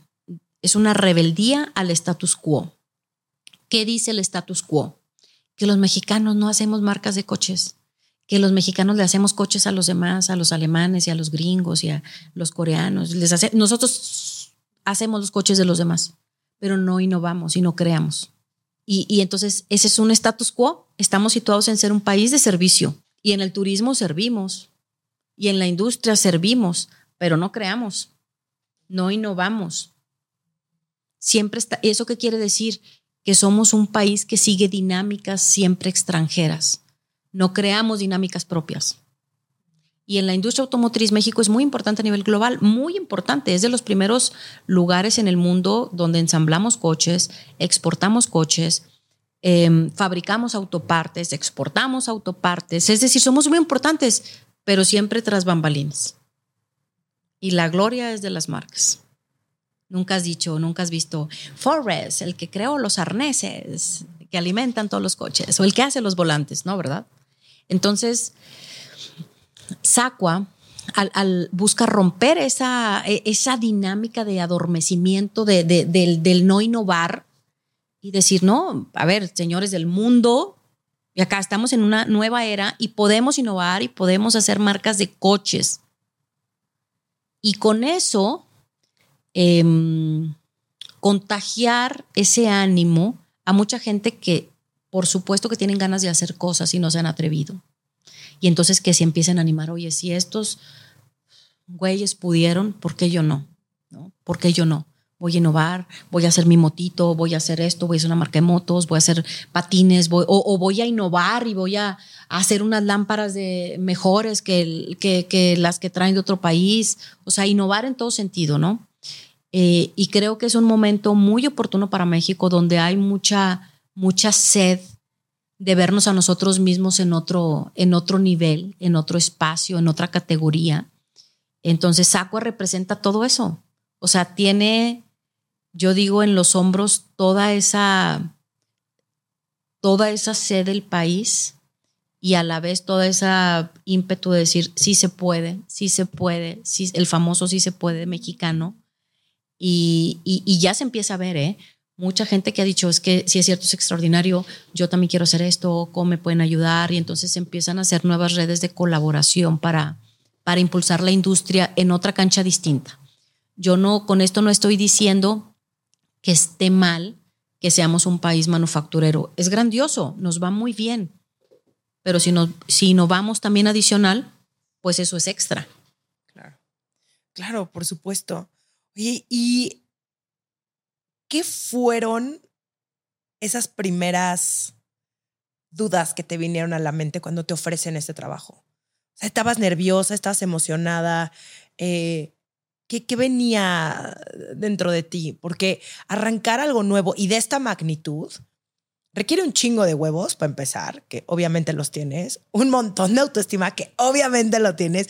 Es una rebeldía al status quo. ¿Qué dice el status quo? Que los mexicanos no hacemos marcas de coches, que los mexicanos le hacemos coches a los demás, a los alemanes y a los gringos y a los coreanos. Nosotros hacemos los coches de los demás, pero no innovamos y no creamos. Y, entonces ese es un status quo. Estamos situados en ser un país de servicio y en el turismo servimos y en la industria servimos, pero no creamos, no innovamos. Siempre está, ¿eso qué quiere decir? Que somos un país que sigue dinámicas siempre extranjeras. No creamos dinámicas propias. Y en la industria automotriz, México es muy importante a nivel global, muy importante. Es de los primeros lugares en el mundo donde ensamblamos coches, exportamos coches, eh, fabricamos autopartes, exportamos autopartes. Es decir, somos muy importantes, pero siempre tras bambalinas. Y la gloria es de las marcas. Nunca has dicho, nunca has visto Forrest, el que creó los arneses que alimentan todos los coches, o el que hace los volantes, ¿no? ¿Verdad? Entonces, Sacua al, al busca romper esa, e- esa dinámica de adormecimiento, de, de- del, del no innovar y decir, no, a ver, señores del mundo, y acá estamos en una nueva era y podemos innovar y podemos hacer marcas de coches. Y con eso, em, contagiar ese ánimo a mucha gente que, por supuesto, que tienen ganas de hacer cosas y no se han atrevido. Y entonces que se empiecen a animar, oye, si estos güeyes pudieron, ¿por qué yo no? ¿No? ¿Por qué yo no? Voy a innovar, voy a hacer mi motito, voy a hacer esto, voy a hacer una marca de motos, voy a hacer patines, voy, o, voy a innovar y voy a, hacer unas lámparas de mejores que, que, las que traen de otro país. O sea, innovar en todo sentido, ¿no? Eh, y creo que es un momento muy oportuno para México donde hay mucha, mucha sed de vernos a nosotros mismos en otro, en otro nivel, en otro espacio, en otra categoría. Entonces, Sacua representa todo eso. O sea, tiene, yo digo, en los hombros toda esa, toda esa sed del país y a la vez toda esa ímpetu de decir, sí se puede, sí se puede, sí, el famoso sí se puede mexicano. Y, y, y ya se empieza a ver, ¿eh? Mucha gente que ha dicho, es que si es cierto, es extraordinario, yo también quiero hacer esto, cómo me pueden ayudar, y entonces empiezan a hacer nuevas redes de colaboración para, para impulsar la industria en otra cancha distinta. Yo no, con esto no estoy diciendo que esté mal que seamos un país manufacturero. Es grandioso, nos va muy bien, pero si, no, si vamos también adicional, pues eso es extra. Claro, claro, por supuesto. y ¿qué fueron esas primeras dudas que te vinieron a la mente cuando te ofrecen este trabajo? ¿Estabas nerviosa? ¿Estabas emocionada? Eh, ¿qué, ¿Qué venía dentro de ti? Porque arrancar algo nuevo y de esta magnitud requiere un chingo de huevos para empezar, que obviamente los tienes, un montón de autoestima, que obviamente lo tienes,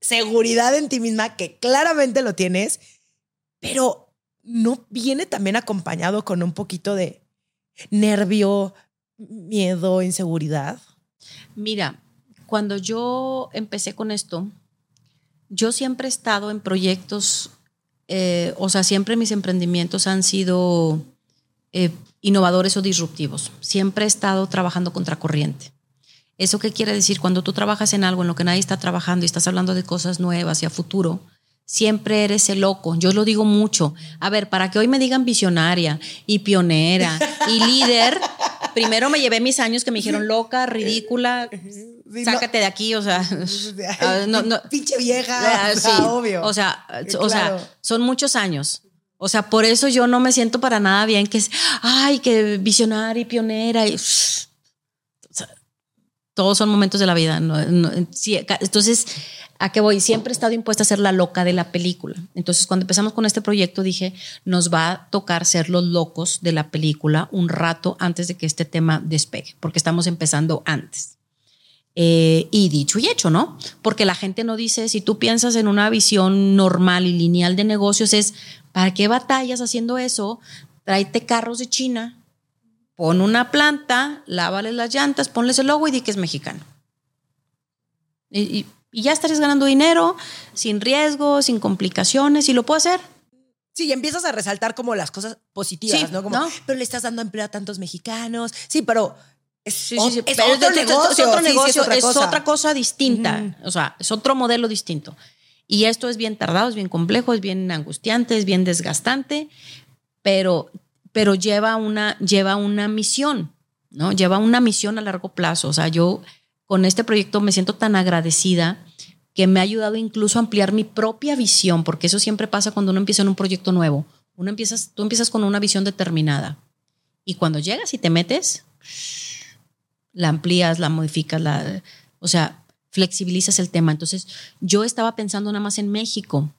seguridad en ti misma, que claramente lo tienes, pero ¿no viene también acompañado con un poquito de nervio, miedo, inseguridad? Mira, cuando yo empecé con esto, yo siempre he estado en proyectos, eh, o sea, siempre mis emprendimientos han sido eh, innovadores o disruptivos. Siempre he estado trabajando contracorriente. ¿Eso qué quiere decir? Cuando tú trabajas en algo en lo que nadie está trabajando y estás hablando de cosas nuevas y a futuro, siempre eres el loco. Yo lo digo mucho. A ver, para que hoy me digan visionaria y pionera y líder, primero me llevé mis años que me dijeron loca, ridícula, sácate de aquí, o sea, no, no, pinche vieja, ah, sí, obvio. O sea, o sea, son muchos años. O sea, por eso yo no me siento para nada bien que es, ay, que visionaria y pionera y todos son momentos de la vida. entonces, ¿A qué voy? Siempre he estado impuesta a ser la loca de la película. Entonces, cuando empezamos con este proyecto, dije, nos va a tocar ser los locos de la película un rato antes de que este tema despegue, porque estamos empezando antes. Eh, y dicho y hecho, ¿no? Porque la gente no dice, si tú piensas en una visión normal y lineal de negocios, es, ¿para qué batallas haciendo eso? Tráete carros de China, pon una planta, lávales las llantas, ponles el logo y di que es mexicano. y y ya estarías ganando dinero sin riesgo, sin complicaciones y lo puedo hacer. Sí, y empiezas a resaltar como las cosas positivas, ¿no? Como, pero le estás dando empleo a tantos mexicanos. Sí, pero es, otro negocio, es, otra, cosa distinta. O sea, es otro modelo distinto. Y esto es bien tardado, es bien complejo, es bien angustiante, es bien desgastante, pero, pero lleva, una, lleva una misión, ¿no? Lleva una misión a largo plazo. O sea, yo con este proyecto me siento tan agradecida que me ha ayudado incluso a ampliar mi propia visión, porque eso siempre pasa cuando uno empieza en un proyecto nuevo. Uno empiezas, tú empiezas con una visión determinada y cuando llegas y te metes, la amplías, la modificas, la, o sea, flexibilizas el tema. Entonces, yo estaba pensando nada más en México.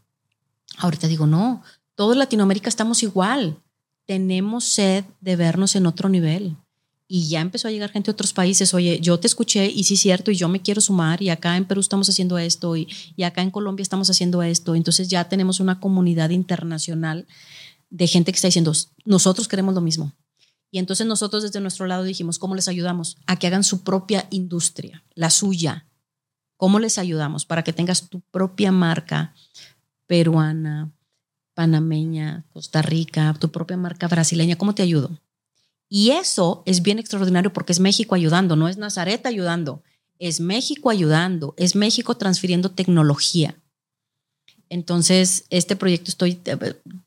Ahorita digo, no, todo Latinoamérica estamos igual. Tenemos sed de vernos en otro nivel y ya empezó a llegar gente de otros países, oye, yo te escuché y sí es cierto y yo me quiero sumar y acá en Perú estamos haciendo esto y, y, acá en Colombia estamos haciendo esto. Entonces ya tenemos una comunidad internacional de gente que está diciendo, nosotros queremos lo mismo. Y entonces nosotros desde nuestro lado dijimos, ¿cómo les ayudamos? A que hagan su propia industria, la suya. ¿Cómo les ayudamos? Para que tengas tu propia marca peruana, panameña, Costa Rica, tu propia marca brasileña. ¿Cómo te ayudo? Y eso es bien extraordinario porque es México ayudando, no es Nazaret ayudando, es México ayudando, es México transfiriendo tecnología. Entonces, este proyecto estoy,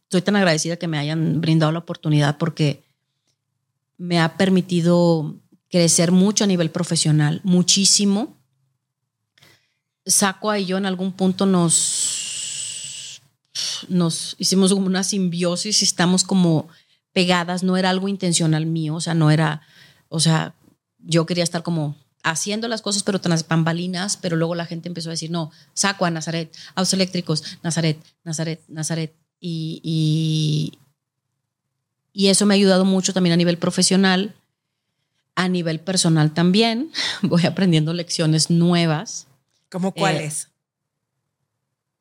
estoy tan agradecida que me hayan brindado la oportunidad porque me ha permitido crecer mucho a nivel profesional, muchísimo. Saco y yo en algún punto nos nos hicimos como una simbiosis y estamos como pegadas, no era algo intencional mío, o sea, no era, o sea, yo quería estar como haciendo las cosas, pero tras bambalinas, pero luego la gente empezó a decir, no, saco a Nazaret, autos eléctricos, Nazaret, Nazaret, Nazaret. Y, y, eso me ha ayudado mucho también a nivel profesional, a nivel personal también. Voy aprendiendo lecciones nuevas. ¿Cómo cuáles?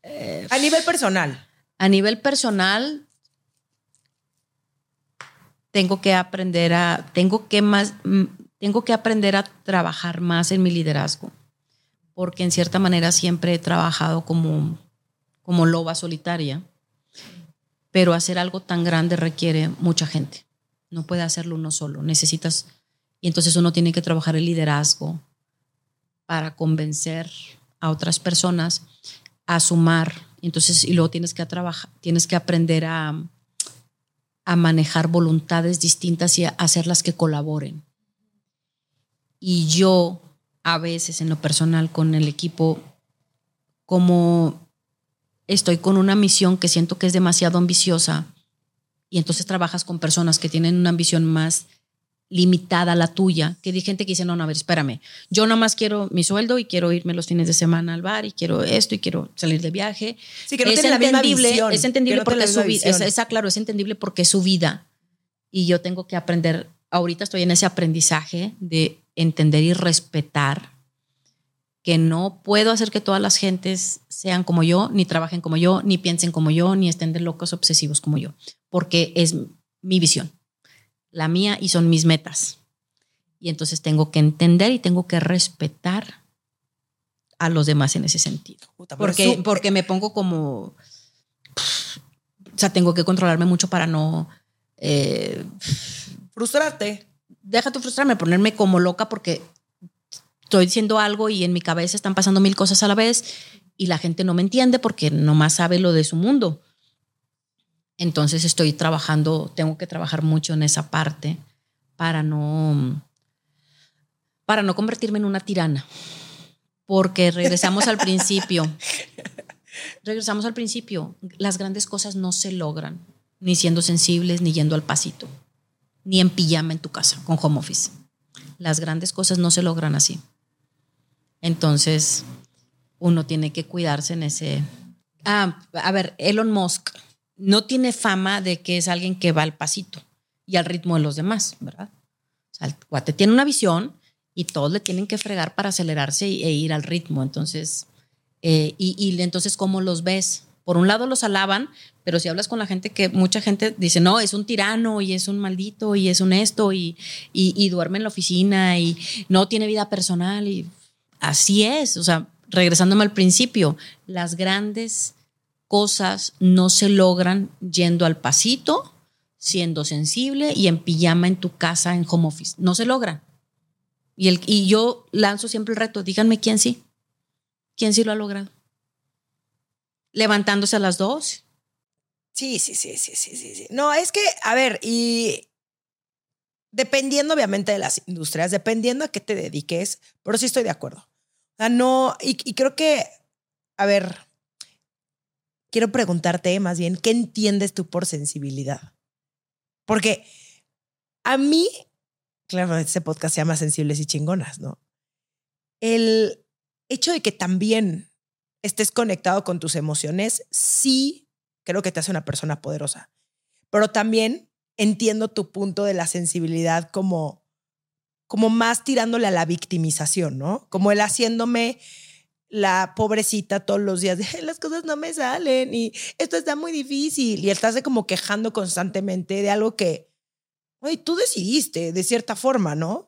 A nivel personal. A nivel personal, tengo que aprender a, tengo que más, tengo que aprender a trabajar más en mi liderazgo, porque en cierta manera siempre he trabajado como, como loba solitaria, pero hacer algo tan grande requiere mucha gente. No puede hacerlo uno solo, necesitas, y entonces uno tiene que trabajar el liderazgo para convencer a otras personas a sumar, entonces, y luego tienes que trabajar, tienes que aprender a, a manejar voluntades distintas y a hacerlas que colaboren. Y yo a veces en lo personal con el equipo, como estoy con una misión que siento que es demasiado ambiciosa y entonces trabajas con personas que tienen una ambición más limitada la tuya, que hay gente que dice, no, no, a ver, espérame, yo nada más quiero mi sueldo y quiero irme los fines de semana al bar y quiero esto y quiero salir de viaje. Sí, que no es entendible, Es entendible porque su vida, es, claro, es entendible porque es su vida. Y yo tengo que aprender, ahorita estoy en ese aprendizaje de entender y respetar que no puedo hacer que todas las gentes sean como yo, ni trabajen como yo, ni piensen como yo, ni estén de locos obsesivos como yo, porque es mi visión, la mía y son mis metas. Y entonces tengo que entender y tengo que respetar a los demás en ese sentido. porque, porque me pongo como, o sea, tengo que controlarme mucho para no... Eh, Frustrarte deja tu frustrarme, ponerme como loca porque estoy diciendo algo y en mi cabeza están pasando mil cosas a la vez y la gente no me entiende porque nomás sabe lo de su mundo. Entonces estoy trabajando, tengo que trabajar mucho en esa parte para no para no convertirme en una tirana. Porque regresamos al principio. Regresamos al principio. Las grandes cosas no se logran ni siendo sensibles ni yendo al pasito ni en pijama en tu casa con home office. Las grandes cosas no se logran así. Entonces, uno tiene que cuidarse en ese... Ah, a ver, Elon Musk no tiene fama de que es alguien que va al pasito y al ritmo de los demás, ¿verdad? O sea, el guate tiene una visión y todos le tienen que fregar para acelerarse e ir al ritmo. Entonces, eh, y, y entonces, ¿cómo los ves? por un lado los alaban, pero si hablas con la gente que mucha gente dice, no, es un tirano y es un maldito y es un esto y, y, duerme en la oficina y no tiene vida personal y así es. O sea, regresándome al principio, las grandes cosas no se logran yendo al pasito, siendo sensible y en pijama en tu casa en home office. No se logran. Y, el, y yo lanzo siempre el reto, díganme quién sí. ¿Quién sí lo ha logrado? levantándose a las dos. Sí, sí, sí, sí, sí, sí. No, es que, a ver, y dependiendo obviamente de las industrias, dependiendo a qué te dediques, pero sí estoy de acuerdo. O sea, no, y, y creo que, a ver, quiero preguntarte más bien, ¿qué entiendes tú por sensibilidad? Porque a mí, claro, este podcast se llama Sensibles y Chingonas, ¿no? El hecho de que también estés conectado con tus emociones, sí creo que te hace una persona poderosa. Pero también entiendo tu punto de la sensibilidad como, como más tirándole a la victimización, ¿no? Como el haciéndome la pobrecita todos los días de las cosas no me salen y esto está muy difícil y estás como quejando constantemente de algo que, tú decidiste de cierta forma, ¿no?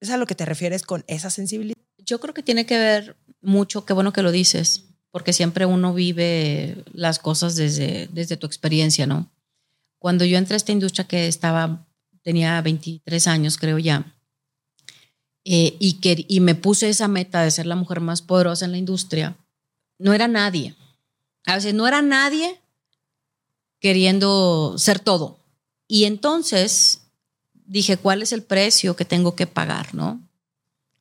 ¿Es a lo que te refieres con esa sensibilidad? Yo creo que tiene que ver mucho, qué bueno que lo dices, porque siempre uno vive las cosas desde, desde tu experiencia, ¿no? Cuando yo entré a esta industria que estaba, tenía 23 años, creo ya, eh, y, que, y me puse esa meta de ser la mujer más poderosa en la industria, no era nadie. A veces no era nadie queriendo ser todo. Y entonces dije, ¿cuál es el precio que tengo que pagar, no?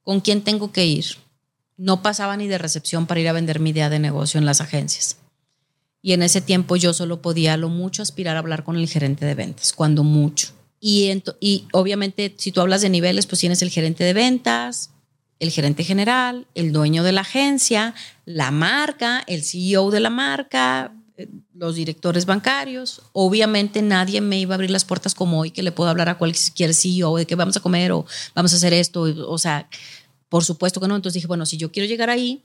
¿Con quién tengo que ir? no pasaba ni de recepción para ir a vender mi idea de negocio en las agencias. Y en ese tiempo yo solo podía lo mucho aspirar a hablar con el gerente de ventas, cuando mucho. Y, obviamente si tú hablas de niveles, pues tienes el gerente de ventas, el gerente general, el dueño de la agencia, la marca, el CEO de la marca, eh, los directores bancarios. Obviamente nadie me iba a abrir las puertas como hoy que le puedo hablar a cualquier CEO de que vamos a comer o vamos a hacer esto. O sea, por supuesto que no. Entonces dije, bueno, si yo quiero llegar ahí,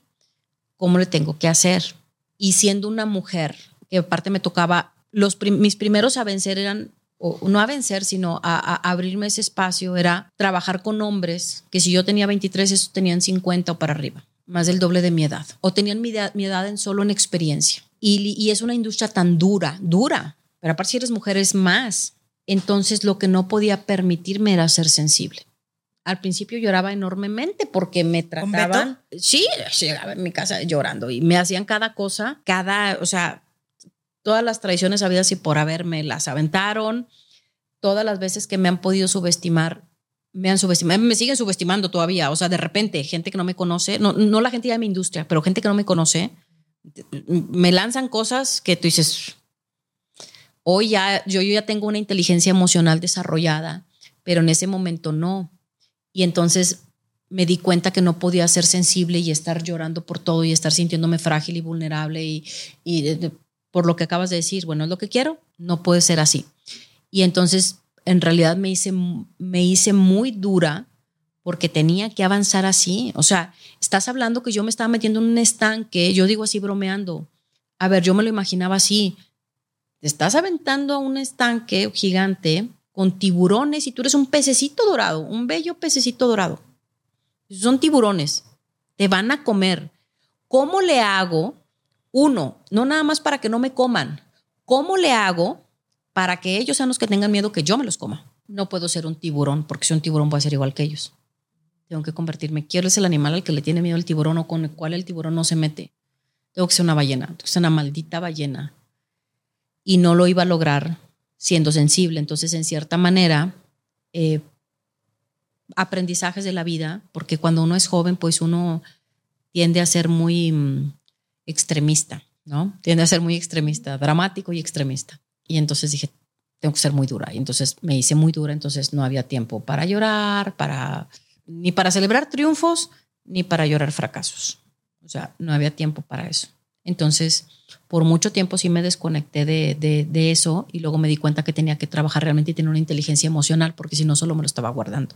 ¿cómo le tengo que hacer? Y siendo una mujer, que aparte me tocaba, los mis primeros a vencer eran, o no a vencer, sino a, abrirme ese espacio, era trabajar con hombres que si yo tenía 23, esos tenían 50 o para arriba, más del doble de mi edad, o tenían mi edad, mi edad en solo en experiencia. Y, y es una industria tan dura, dura, pero aparte si eres mujer es más. Entonces lo que no podía permitirme era ser sensible al principio lloraba enormemente porque me trataban. Sí, llegaba en mi casa llorando y me hacían cada cosa, cada, o sea, todas las traiciones habidas y por haberme las aventaron. Todas las veces que me han podido subestimar, me han subestimado, me siguen subestimando todavía. O sea, de repente, gente que no me conoce, no, no la gente de mi industria, pero gente que no me conoce, me lanzan cosas que tú dices, hoy ya, yo, yo ya tengo una inteligencia emocional desarrollada, pero en ese momento no. Y entonces me di cuenta que no podía ser sensible y estar llorando por todo y estar sintiéndome frágil y vulnerable y, y por lo que acabas de decir, bueno, es lo que quiero, no puede ser así. Y entonces en realidad me hice, me hice muy dura porque tenía que avanzar así. O sea, estás hablando que yo me estaba metiendo en un estanque, yo digo así bromeando. A ver, yo me lo imaginaba así. Te estás aventando a un estanque gigante con tiburones y tú eres un pececito dorado, un bello pececito dorado. Son tiburones, te van a comer. ¿Cómo le hago? Uno, no nada más para que no me coman. ¿Cómo le hago para que ellos sean los que tengan miedo que yo me los coma? No puedo ser un tiburón, porque si un tiburón voy a ser igual que ellos. Tengo que convertirme. Quiero ser el animal al que le tiene miedo el tiburón o con el cual el tiburón no se mete. Tengo que ser una ballena, tengo que ser una maldita ballena. Y no lo iba a lograr siendo sensible. Entonces, en cierta manera, eh, aprendizajes de la vida, porque cuando uno es joven, pues uno tiende a ser muy mm, extremista, ¿no? Tiende a ser muy extremista, dramático y extremista. Y entonces dije, tengo que ser muy dura. Y entonces me hice muy dura, entonces no había tiempo para llorar, para ni para celebrar triunfos, ni para llorar fracasos. O sea, no había tiempo para eso. Entonces, por mucho tiempo sí me desconecté de, eso y luego me di cuenta que tenía que trabajar realmente y tener una inteligencia emocional porque si no solo me lo estaba guardando.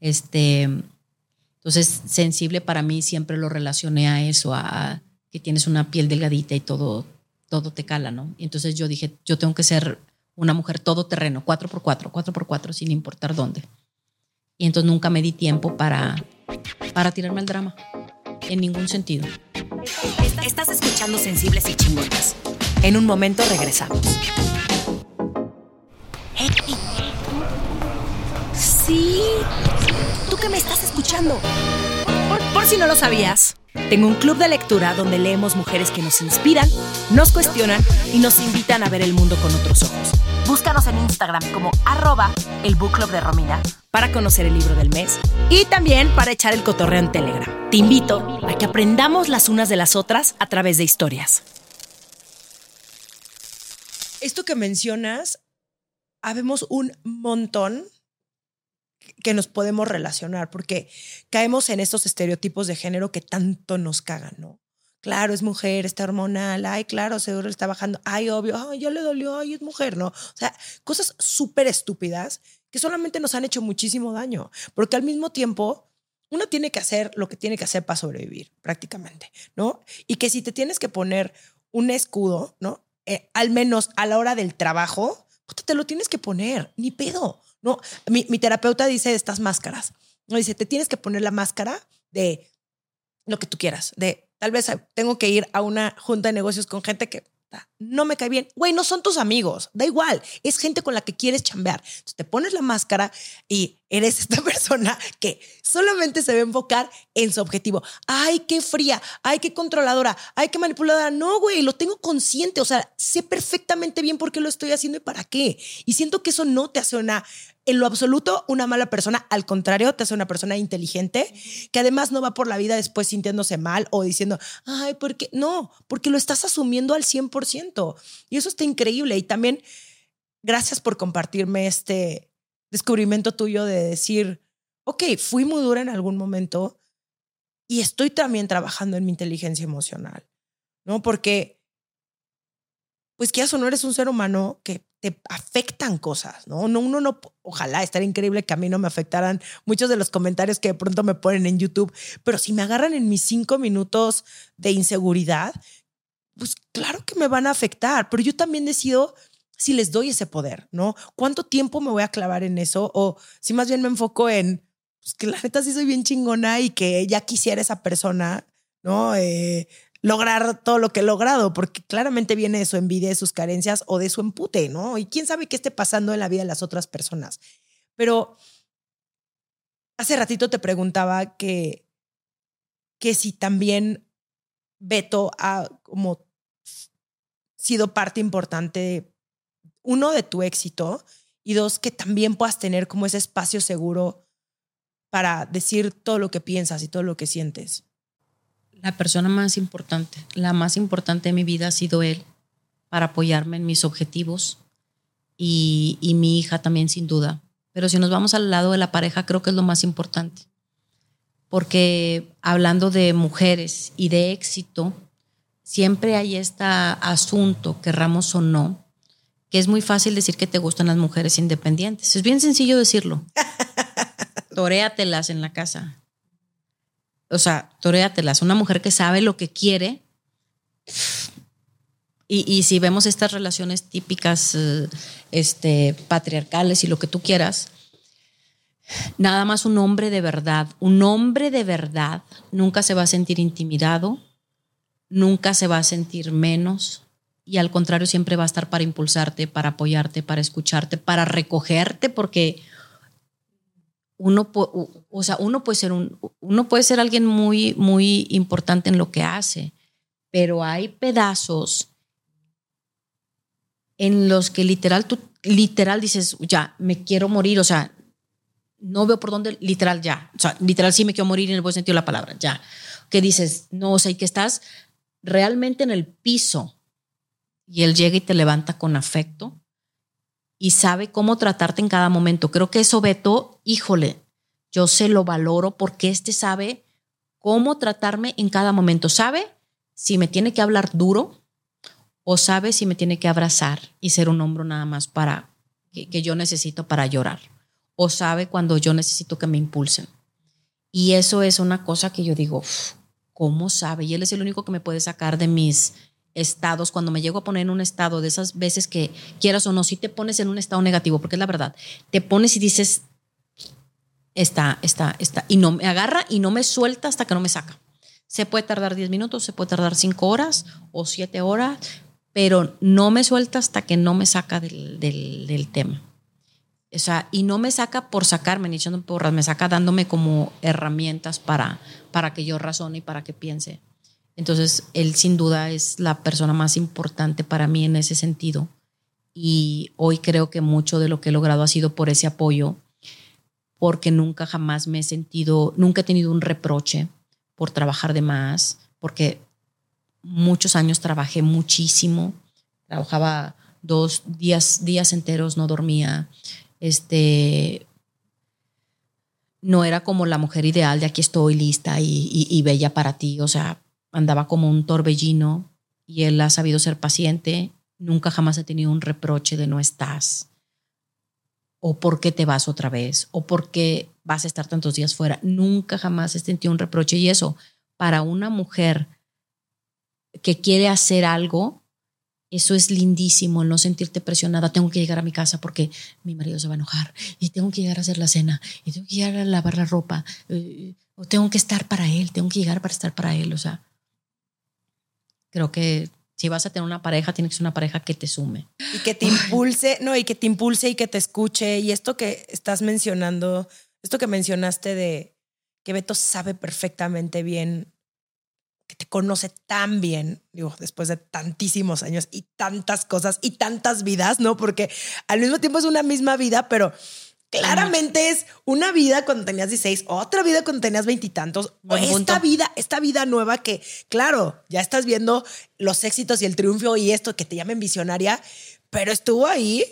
Este, entonces, sensible para mí siempre lo relacioné a eso, a que tienes una piel delgadita y todo, todo te cala, ¿no? Y entonces yo dije, yo tengo que ser una mujer todoterreno, cuatro por cuatro, cuatro por cuatro, sin importar dónde. Y entonces nunca me di tiempo para, para tirarme al drama, en ningún sentido. Estás escuchando Sensibles y Chingonas. En un momento regresamos. Sí, tú que me estás escuchando. Por, si no lo sabías, tengo un club de lectura donde leemos mujeres que nos inspiran, nos cuestionan y nos invitan a ver el mundo con otros ojos. Búscanos en Instagram como arroba el book club de Romina para conocer el libro del mes y también para echar el cotorreo en Telegram. Te invito a que aprendamos las unas de las otras a través de historias. Esto que mencionas, habemos un montón que nos podemos relacionar, porque caemos en estos estereotipos de género que tanto nos cagan, ¿no? Claro, es mujer, está hormonal, ay, claro, seguro está bajando, ay, obvio, ay, ya le dolió, ay, es mujer, ¿no? O sea, cosas súper estúpidas que solamente nos han hecho muchísimo daño, porque al mismo tiempo uno tiene que hacer lo que tiene que hacer para sobrevivir, prácticamente, ¿no? Y que si te tienes que poner un escudo, ¿no? Eh, al menos a la hora del trabajo, te lo tienes que poner, ni pedo, ¿no? Mi, mi terapeuta dice estas máscaras, ¿no? Dice, te tienes que poner la máscara de lo que tú quieras, de Tal vez tengo que ir a una junta de negocios con gente que no me cae bien. Güey, no son tus amigos, da igual, es gente con la que quieres chambear. Entonces te pones la máscara y eres esta persona que solamente se va a enfocar en su objetivo. Ay, qué fría, ay, qué controladora, ay, qué manipuladora. No, güey, lo tengo consciente, o sea, sé perfectamente bien por qué lo estoy haciendo y para qué. Y siento que eso no te hace una en lo absoluto una mala persona, al contrario, te hace una persona inteligente que además no va por la vida después sintiéndose mal o diciendo, ay, ¿por qué? No, porque lo estás asumiendo al 100%. Y eso está increíble. Y también, gracias por compartirme este descubrimiento tuyo de decir, ok, fui muy dura en algún momento y estoy también trabajando en mi inteligencia emocional, ¿no? Porque, pues, que eso no eres un ser humano que te afectan cosas, ¿no? No, uno no, ojalá estaría increíble que a mí no me afectaran muchos de los comentarios que de pronto me ponen en YouTube, pero si me agarran en mis cinco minutos de inseguridad, pues claro que me van a afectar, pero yo también decido si les doy ese poder, ¿no? ¿Cuánto tiempo me voy a clavar en eso? O si más bien me enfoco en, pues que la neta sí soy bien chingona y que ya quisiera esa persona, ¿no? Eh, lograr todo lo que he logrado, porque claramente viene de su envidia, de sus carencias o de su empute, ¿no? Y quién sabe qué esté pasando en la vida de las otras personas. Pero hace ratito te preguntaba que, que si también Beto ha como sido parte importante, uno, de tu éxito y dos, que también puedas tener como ese espacio seguro para decir todo lo que piensas y todo lo que sientes la persona más importante, la más importante de mi vida ha sido él para apoyarme en mis objetivos y, mi hija también sin duda. Pero si nos vamos al lado de la pareja, creo que es lo más importante. Porque hablando de mujeres y de éxito, siempre hay este asunto, querramos o no, que es muy fácil decir que te gustan las mujeres independientes. Es bien sencillo decirlo. Toréatelas en la casa o sea, toréatelas, una mujer que sabe lo que quiere. Y, si vemos estas relaciones típicas eh, este, patriarcales y lo que tú quieras, nada más un hombre de verdad, un hombre de verdad nunca se va a sentir intimidado, nunca se va a sentir menos y al contrario siempre va a estar para impulsarte, para apoyarte, para escucharte, para recogerte, porque uno, o sea, uno puede ser un, uno puede ser alguien muy, muy importante en lo que hace, pero hay pedazos en los que literal tú, literal dices, ya, me quiero morir, o sea, no veo por dónde, literal ya, o sea, literal sí me quiero morir en el buen sentido de la palabra, ya, que dices, no, o sea, y que estás realmente en el piso y él llega y te levanta con afecto y sabe cómo tratarte en cada momento. Creo que eso, Beto, híjole, yo se lo valoro porque este sabe cómo tratarme en cada momento. Sabe si me tiene que hablar duro o sabe si me tiene que abrazar y ser un hombro nada más para que, yo necesito para llorar. O sabe cuando yo necesito que me impulsen. Y eso es una cosa que yo digo, ¿cómo sabe? Y él es el único que me puede sacar de mis estados, cuando me llego a poner en un estado de esas veces que quieras o no, si te pones en un estado negativo, porque es la verdad, te pones y dices, está, está, está, y no me agarra y no me suelta hasta que no me saca. Se puede tardar 10 minutos, se puede tardar 5 horas o 7 horas, pero no me suelta hasta que no me saca del, del, tema. O sea, y no me saca por sacarme ni echando porras, me saca dándome como herramientas para, para que yo razone y para que piense. Entonces, él sin duda es la persona más importante para mí en ese sentido. Y hoy creo que mucho de lo que he logrado ha sido por ese apoyo, porque nunca jamás me he sentido, nunca he tenido un reproche por trabajar de más, porque muchos años trabajé muchísimo, trabajaba dos días, días enteros, no dormía, este, no era como la mujer ideal de aquí estoy lista y, y bella para ti, o sea, andaba como un torbellino y él ha sabido ser paciente, nunca jamás ha tenido un reproche de no estás, o por qué te vas otra vez, o por qué vas a estar tantos días fuera. Nunca jamás he sentido un reproche y eso, para una mujer que quiere hacer algo, eso es lindísimo, no sentirte presionada. Tengo que llegar a mi casa porque mi marido se va a enojar y tengo que llegar a hacer la cena y tengo que llegar a lavar la ropa eh, o tengo que estar para él, tengo que llegar para estar para él. O sea, Creo que si vas a tener una pareja, tiene que ser una pareja que te sume. Y que te impulse, no, y que te impulse y que te escuche. Y esto que estás mencionando, esto que mencionaste de que Beto sabe perfectamente bien, que te conoce tan bien, digo, después de tantísimos años y tantas cosas y tantas vidas, ¿no? Porque al mismo tiempo es una misma vida, pero claramente es una vida cuando tenías 16, otra vida cuando tenías veintitantos, o esta vida, esta vida nueva que, claro, ya estás viendo los éxitos y el triunfo y esto que te llamen visionaria, pero estuvo ahí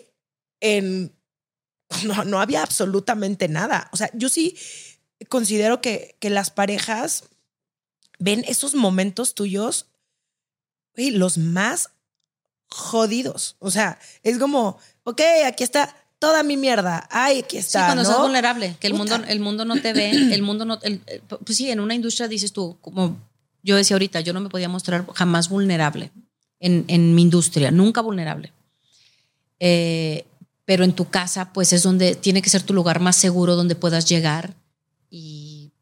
en... No, no había absolutamente nada. O sea, yo sí considero que, que las parejas ven esos momentos tuyos, los más jodidos. O sea, es como, ok, aquí está toda mi mierda. Ay, aquí está. Sí, cuando ¿no? estás vulnerable, que el mundo, el mundo no te ve, el mundo no. pues sí, en una industria dices tú, como yo decía ahorita, yo no me podía mostrar jamás vulnerable en, en mi industria, nunca vulnerable. Eh, pero en tu casa, pues es donde tiene que ser tu lugar más seguro donde puedas llegar y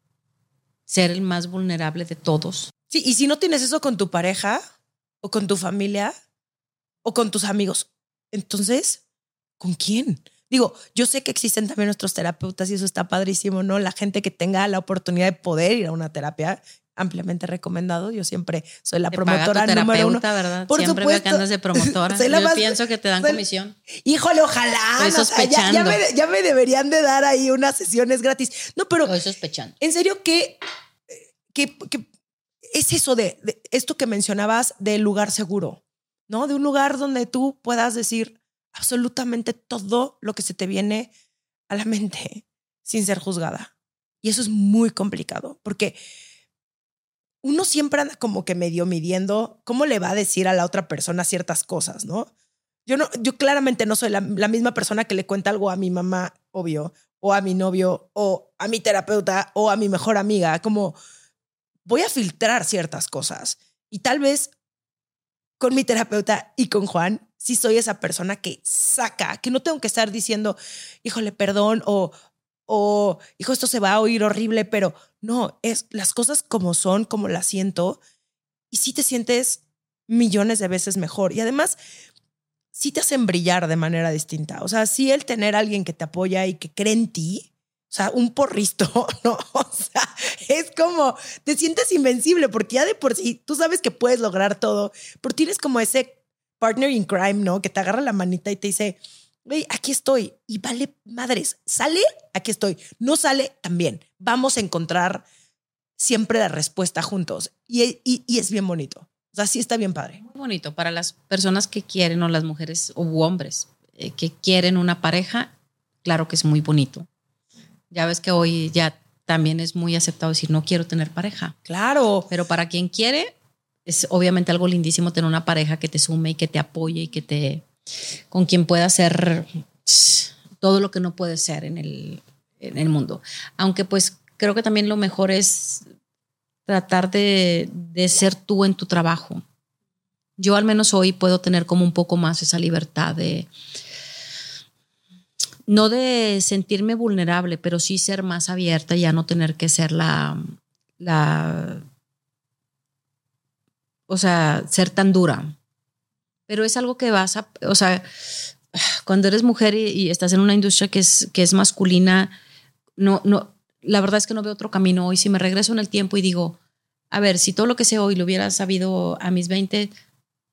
ser el más vulnerable de todos. Sí, y si no tienes eso con tu pareja o con tu familia o con tus amigos, entonces, ¿con quién? Digo, yo sé que existen también nuestros terapeutas y eso está padrísimo, ¿no? La gente que tenga la oportunidad de poder ir a una terapia, ampliamente recomendado. Yo siempre soy la Te promotora paga tu número uno. ¿verdad? Por siempre supuesto. veo que andas de promotora. Yo más- pienso que te dan soy- comisión. Híjole, ojalá. Estoy no, ya- me, ya me deberían de dar ahí unas sesiones gratis. No, pero Estoy sospechando. en serio, ¿qué, qué, qué es eso de, de esto que mencionabas del lugar seguro? ¿No? De un lugar donde tú puedas decir absolutamente todo lo que se te viene a la mente sin ser juzgada. Y eso es muy complicado porque uno siempre anda como que medio midiendo cómo le va a decir a la otra persona ciertas cosas, ¿no? Yo no, yo claramente no soy la, misma persona que le cuenta algo a mi mamá, obvio, o a mi novio, o a mi terapeuta, o a mi mejor amiga. Como voy a filtrar ciertas cosas. Y tal vez con mi terapeuta y con Juan, sí soy esa persona que saca, que no tengo que estar diciendo, híjole, perdón, o, o hijo, esto se va a oír horrible, pero no, es las cosas como son, como las siento, y sí te sientes millones de veces mejor. Y además, sí te hacen brillar de manera distinta. O sea, sí el tener a alguien que te apoya y que cree en ti, o sea, un porristo, ¿no? O sea, es como, te sientes invencible porque ya de por sí tú sabes que puedes lograr todo, pero tienes como ese partner in crime, ¿no? Que te agarra la manita y te dice, güey, aquí estoy. Y vale madres, sale, aquí estoy. No sale, también. Vamos a encontrar siempre la respuesta juntos. Y, y, y es bien bonito. O sea, sí está bien padre. Muy bonito para las personas que quieren o las mujeres o hombres eh, que quieren una pareja, claro que es muy bonito. Ya ves que hoy ya también es muy aceptado decir no quiero tener pareja, Claro. pero para quien quiere es obviamente algo lindísimo tener una pareja que te sume y que te apoye y que te con quien pueda hacer todo lo que no puede ser en el, en el mundo. Aunque pues creo que también lo mejor es tratar de, de ser tú en tu trabajo. Yo al menos hoy puedo tener como un poco más esa libertad de, no de sentirme vulnerable, pero sí ser más abierta y ya no tener que ser la, la, o sea, ser tan dura. Pero es algo que vas a, o sea, cuando eres mujer y, y estás en una industria que es, que es masculina, no, no, la verdad es que no veo otro camino hoy. Si me regreso en el tiempo y digo, a ver, si todo lo que sé hoy lo hubiera sabido a mis 20,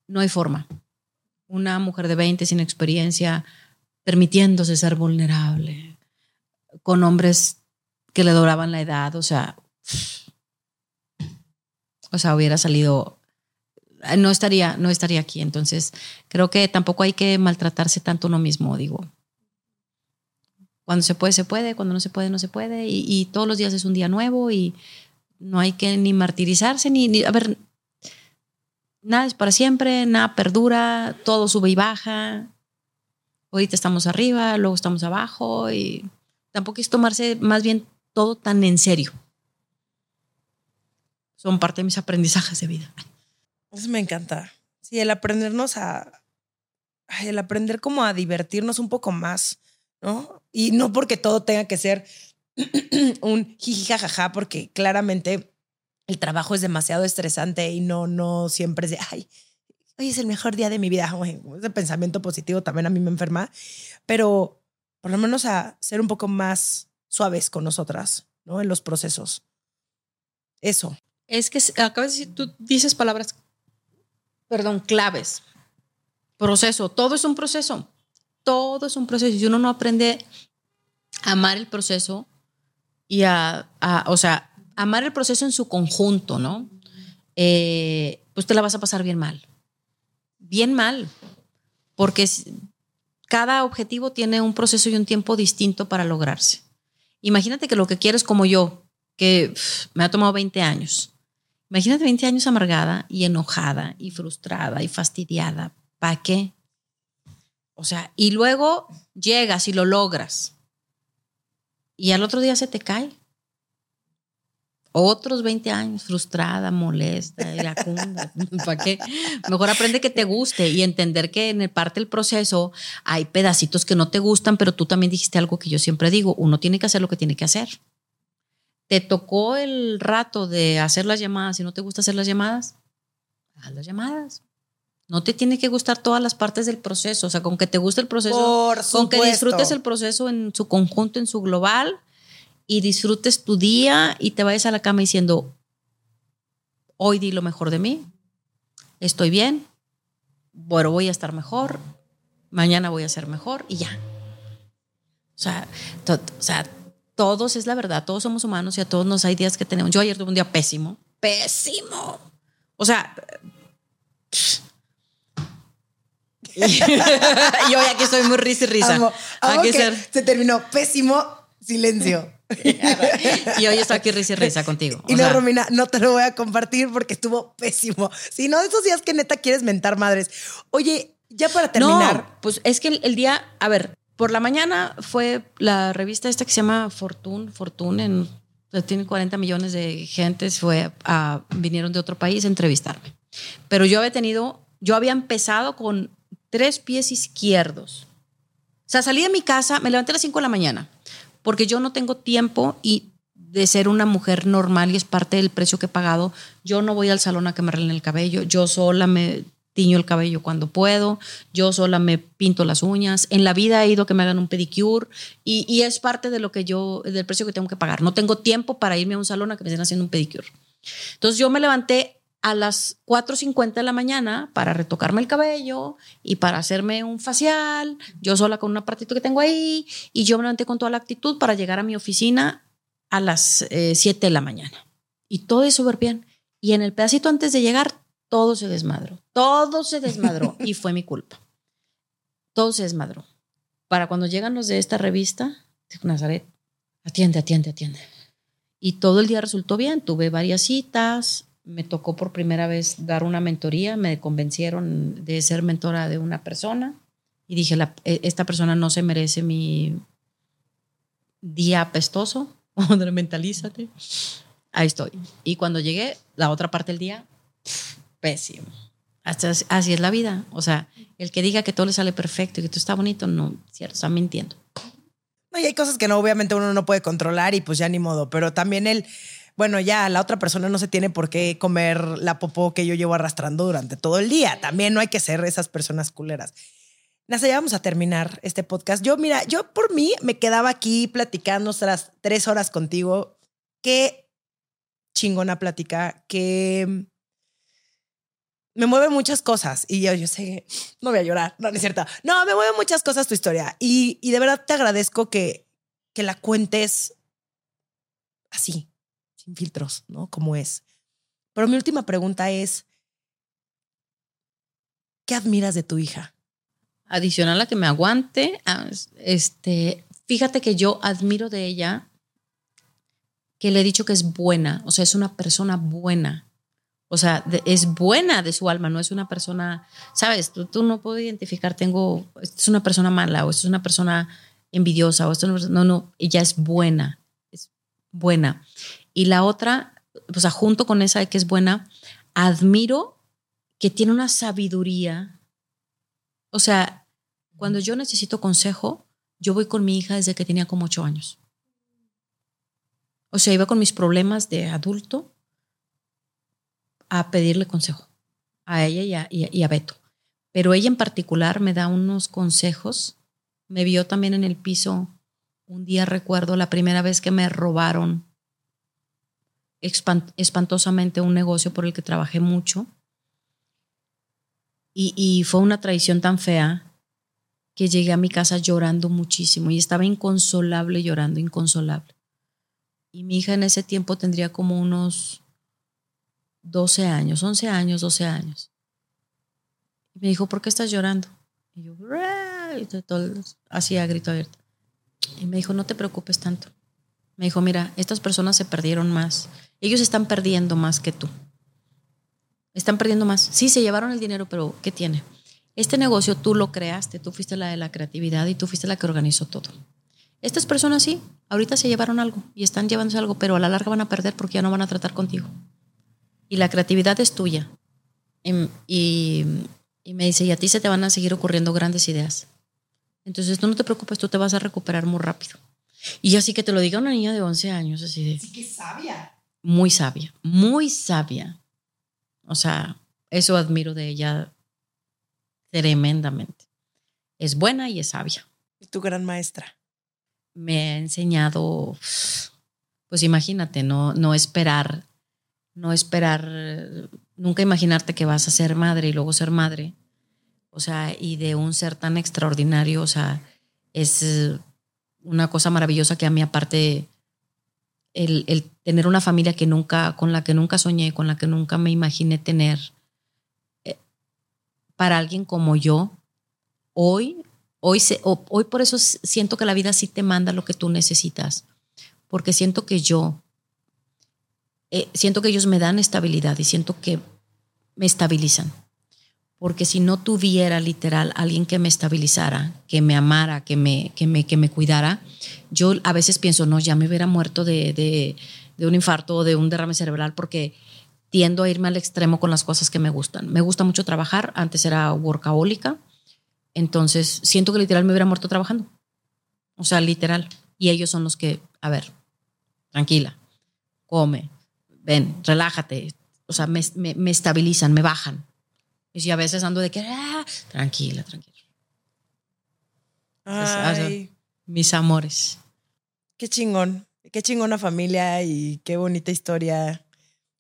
no hay forma. Una mujer de 20 sin experiencia, permitiéndose ser vulnerable, con hombres que le doraban la edad, o sea, o sea, hubiera salido, no estaría, no estaría aquí. Entonces, creo que tampoco hay que maltratarse tanto uno mismo, digo. Cuando se puede, se puede, cuando no se puede, no se puede, y, y todos los días es un día nuevo y no hay que ni martirizarse, ni, ni, a ver, nada es para siempre, nada perdura, todo sube y baja. Ahorita estamos arriba, luego estamos abajo y tampoco es tomarse más bien todo tan en serio. Son parte de mis aprendizajes de vida. Eso me encanta. Sí, el aprendernos a. El aprender como a divertirnos un poco más, ¿no? Y no porque todo tenga que ser un jiji jajaja, porque claramente el trabajo es demasiado estresante y no, no siempre es de, ay, hoy es el mejor día de mi vida. Ese pensamiento positivo también a mí me enferma, pero por lo menos a ser un poco más suaves con nosotras, ¿no? En los procesos. Eso. Es que acabas de decir, tú dices palabras, perdón, claves. Proceso, todo es un proceso. Todo es un proceso. Y uno no aprende amar el proceso y a, o sea, amar el proceso en su conjunto, ¿no? Eh, pues te la vas a pasar bien mal. Bien mal. Porque cada objetivo tiene un proceso y un tiempo distinto para lograrse. Imagínate que lo que quieres como yo, que me ha tomado 20 años. Imagínate 20 años amargada y enojada y frustrada y fastidiada. ¿Para qué? O sea, y luego llegas y lo logras. Y al otro día se te cae. Otros 20 años frustrada, molesta, iracunda. ¿Para qué? Mejor aprende que te guste y entender que en el parte del proceso hay pedacitos que no te gustan, pero tú también dijiste algo que yo siempre digo, uno tiene que hacer lo que tiene que hacer. ¿Te tocó el rato de hacer las llamadas y no te gusta hacer las llamadas? Haz las llamadas. No te tiene que gustar todas las partes del proceso, o sea, con que te guste el proceso, con que disfrutes el proceso en su conjunto, en su global, y disfrutes tu día y te vayas a la cama diciendo, hoy di lo mejor de mí, estoy bien, bueno, voy a estar mejor, mañana voy a ser mejor y ya. O sea, o sea, todos es la verdad, todos somos humanos y a todos nos hay días que tenemos. Yo ayer tuve un día pésimo, pésimo. O sea, y hoy aquí estoy muy risa y risa. Se terminó pésimo silencio. Y hoy estoy aquí risa y risa contigo. Y no, Romina, no te lo voy a compartir porque estuvo pésimo. Si no, de esos días que neta quieres mentar madres. Oye, ya para terminar. pues es que el, día, a ver, por la mañana fue la revista esta que se llama Fortune, Fortune, en, tiene 40 millones de gentes, fue a, vinieron de otro país a entrevistarme. Pero yo había tenido, yo había empezado con tres pies izquierdos. O sea, salí de mi casa, me levanté a las 5 de la mañana porque yo no tengo tiempo y de ser una mujer normal y es parte del precio que he pagado, yo no voy al salón a que me arreglen el cabello, yo sola me tiño el cabello cuando puedo, yo sola me pinto las uñas, en la vida he ido a que me hagan un pedicure y, y, es parte de lo que yo, del precio que tengo que pagar. No tengo tiempo para irme a un salón a que me estén haciendo un pedicure. Entonces yo me levanté a las 4.50 de la mañana para retocarme el cabello y para hacerme un facial, yo sola con un apartito que tengo ahí, y yo me levanté con toda la actitud para llegar a mi oficina a las 7 eh, de la mañana. Y todo es súper bien. Y en el pedacito antes de llegar, todo se desmadró. Todo se desmadró y fue mi culpa. Todo se desmadró. Para cuando llegan los de esta revista, dijo Nazaret, atiende, atiende, atiende. Y todo el día resultó bien. Tuve varias citas, me tocó por primera vez dar una mentoría, me convencieron de ser mentora de una persona y dije, e, esta persona no se merece mi día apestoso, mentalízate. Ahí estoy. Y cuando llegué, la otra parte del día, pésimo. así es la vida. O sea, el que diga que todo le sale perfecto y que todo está bonito, no, cierto, está mintiendo. No, y hay cosas que no, obviamente uno no puede controlar y pues ya ni modo, pero también el bueno, ya la otra persona no se tiene por qué comer la popó que yo llevo arrastrando durante todo el día. También no hay que ser esas personas culeras. Nasa, ya vamos a terminar este podcast. Yo, mira, yo por mí me quedaba aquí platicando tras tres horas contigo. Qué chingona plática, que me mueve muchas cosas. Y yo, yo sé, no voy a llorar, no, no es cierto. No, me mueve muchas cosas tu historia. Y, y de verdad te agradezco que, que la cuentes así, sin filtros, ¿no? Como es. Pero mi última pregunta es, ¿qué admiras de tu hija? Adicional a que me aguante, ah, este, fíjate que yo admiro de ella que le he dicho que es buena, o sea, es una persona buena. O sea, es buena de su alma, no es una persona, sabes, tú, tú no puedes identificar, tengo, es una persona mala o es una persona envidiosa o esto no, no, ella es buena, es buena. Y la otra, o sea, junto con esa que es buena, admiro que tiene una sabiduría. O sea, cuando yo necesito consejo, yo voy con mi hija desde que tenía como ocho años. O sea, iba con mis problemas de adulto a pedirle consejo a ella y a, y a, Beto. Pero ella en particular me da unos consejos. Me vio también en el piso. Un día recuerdo la primera vez que me robaron espantosamente un negocio por el que trabajé mucho. Y, fue una traición tan fea que llegué a mi casa llorando muchísimo y estaba inconsolable llorando, inconsolable. Y mi hija en ese tiempo tendría como unos 12 años, 11 años, 12 años. Y me dijo, ¿por qué estás llorando? Y yo, así a grito abierto. Y me dijo, no te preocupes tanto. Me dijo, mira, estas personas se perdieron más. Ellos están perdiendo más que tú. Están perdiendo más. Sí, se llevaron el dinero, pero ¿qué tiene? Este negocio tú lo creaste, tú fuiste la de la creatividad y tú fuiste la que organizó todo. Estas personas sí, ahorita se llevaron algo y están llevándose algo, pero a la larga van a perder porque ya no van a tratar contigo. Y la creatividad es tuya. Y, y, me dice, y a ti se te van a seguir ocurriendo grandes ideas. Entonces tú no te preocupes, tú te vas a recuperar muy rápido. Y así que te lo diga una niña de 11 años, así de... Sí que sabia. Muy sabia, muy sabia. O sea, eso admiro de ella tremendamente. Es buena y es sabia. ¿Y tu gran maestra? Me ha enseñado, pues imagínate, no, no esperar, no esperar, nunca imaginarte que vas a ser madre y luego ser madre. O sea, y de un ser tan extraordinario, o sea, es una cosa maravillosa que a mí aparte el, el, tener una familia que nunca, con la que nunca soñé, con la que nunca me imaginé tener, eh, para alguien como yo, hoy, hoy, se, hoy por eso siento que la vida sí te manda lo que tú necesitas, porque siento que yo, eh, siento que ellos me dan estabilidad y siento que me estabilizan porque si no tuviera literal alguien que me estabilizara, que me amara, que me, que me, que me cuidara, yo a veces pienso, no, ya me hubiera muerto de, de, un infarto o de un derrame cerebral porque tiendo a irme al extremo con las cosas que me gustan. Me gusta mucho trabajar, antes era workahólica, entonces siento que literal me hubiera muerto trabajando. O sea, literal. Y ellos son los que, a ver, tranquila, come, ven, relájate. O sea, me, me, me estabilizan, me bajan y si a veces ando de que, ah, tranquila, tranquila. Ay. mis amores. Qué chingón, qué chingona familia y qué bonita historia.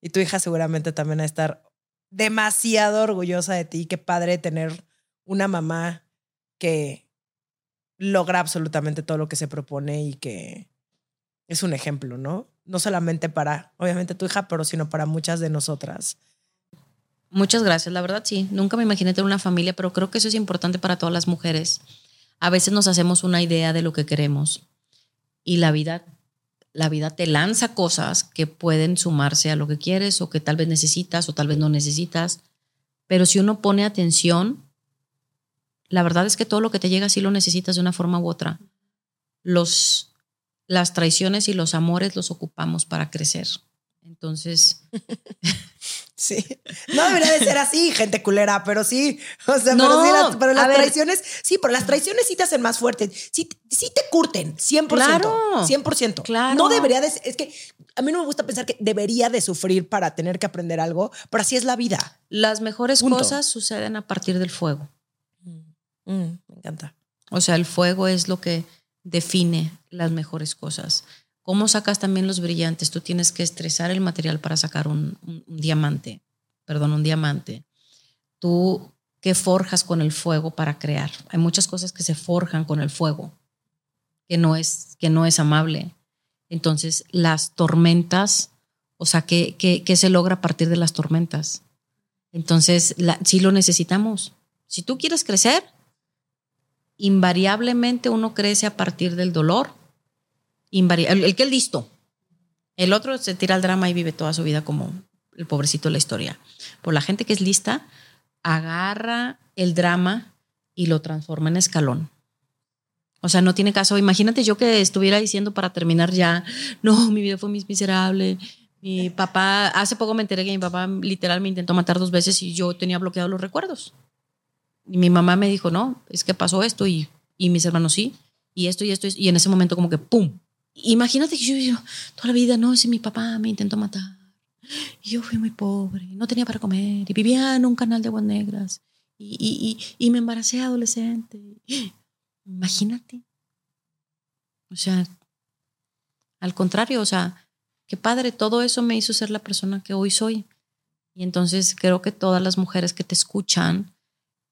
Y tu hija seguramente también va a estar demasiado orgullosa de ti. Qué padre tener una mamá que logra absolutamente todo lo que se propone y que es un ejemplo, ¿no? No solamente para, obviamente, tu hija, pero sino para muchas de nosotras. Muchas gracias, la verdad sí. Nunca me imaginé tener una familia, pero creo que eso es importante para todas las mujeres. A veces nos hacemos una idea de lo que queremos y la vida, la vida te lanza cosas que pueden sumarse a lo que quieres o que tal vez necesitas o tal vez no necesitas. Pero si uno pone atención, la verdad es que todo lo que te llega sí lo necesitas de una forma u otra. Los, las traiciones y los amores los ocupamos para crecer. Entonces, Sí. No debería de ser así, gente culera, pero sí. O sea, pero, sí las, pero las traiciones, sí, pero las traiciones sí te hacen más fuerte. Sí, sí te curten, 100%. Claro. 100%. Claro. No debería de es que a mí no me gusta pensar que debería de sufrir para tener que aprender algo, pero así es la vida. Las mejores cosas suceden a partir del fuego. Mm, mm, me encanta. O sea, el fuego es lo que define las mejores cosas. ¿Cómo sacas también los brillantes? Tú tienes que estresar el material para sacar un, diamante, perdón, un diamante. Tú, ¿qué forjas con el fuego para crear? Hay muchas cosas que se forjan con el fuego, que no es, que no es amable. Entonces, las tormentas, o sea, ¿qué, qué, se logra a partir de las tormentas? Entonces, si lo necesitamos. Si tú quieres crecer, invariablemente uno crece a partir del dolor el, que es listo. El otro se tira al drama y vive toda su vida como el pobrecito de la historia. Por la gente que es lista, agarra el drama y lo transforma en escalón. O sea, no tiene caso. Imagínate yo que estuviera diciendo para terminar ya, no, mi vida fue miserable. Mi papá, hace poco me enteré que mi papá literal me intentó matar dos veces y yo tenía bloqueados los recuerdos. Y mi mamá me dijo, no, es que pasó esto y, y mis hermanos sí, y esto y esto. Y en ese momento como que, ¡pum! Imagínate que yo, toda la vida, no, si mi papá me intentó matar. Y yo fui muy pobre, no tenía para comer, y vivía en un canal de aguas negras, y, y, y, me embaracé adolescente. Imagínate. O sea, al contrario, o sea, qué padre, todo eso me hizo ser la persona que hoy soy. Y entonces creo que todas las mujeres que te escuchan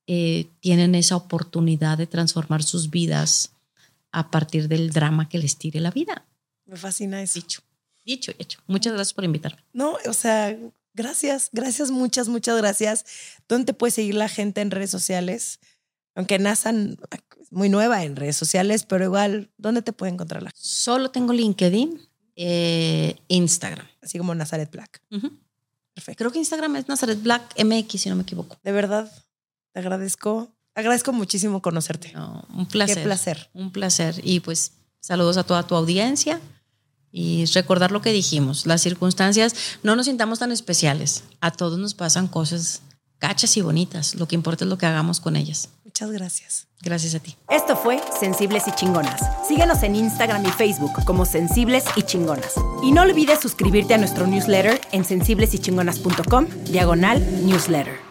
eh, tienen esa oportunidad de transformar sus vidas a partir del drama que les tire la vida. Me fascina eso. Dicho, dicho y hecho. Muchas gracias por invitarme. No, o sea, gracias, gracias, muchas, muchas gracias. ¿Dónde te puede seguir la gente en redes sociales? Aunque NASA es muy nueva en redes sociales, pero igual, ¿dónde te puede encontrarla? Solo tengo LinkedIn, eh, Instagram. Así como Nazaret Black. Perfecto. Creo que Instagram es Nazaret Black MX, si no me equivoco. De verdad, te agradezco. Agradezco muchísimo conocerte. No, un placer. Qué placer. Un placer. Y pues saludos a toda tu audiencia y recordar lo que dijimos. Las circunstancias, no nos sintamos tan especiales. A todos nos pasan cosas cachas y bonitas. Lo que importa es lo que hagamos con ellas. Muchas gracias. Gracias a ti. Esto fue Sensibles y Chingonas. Síguenos en Instagram y Facebook como Sensibles y Chingonas. Y no olvides suscribirte a nuestro newsletter en sensiblesychingonas.com, diagonal newsletter.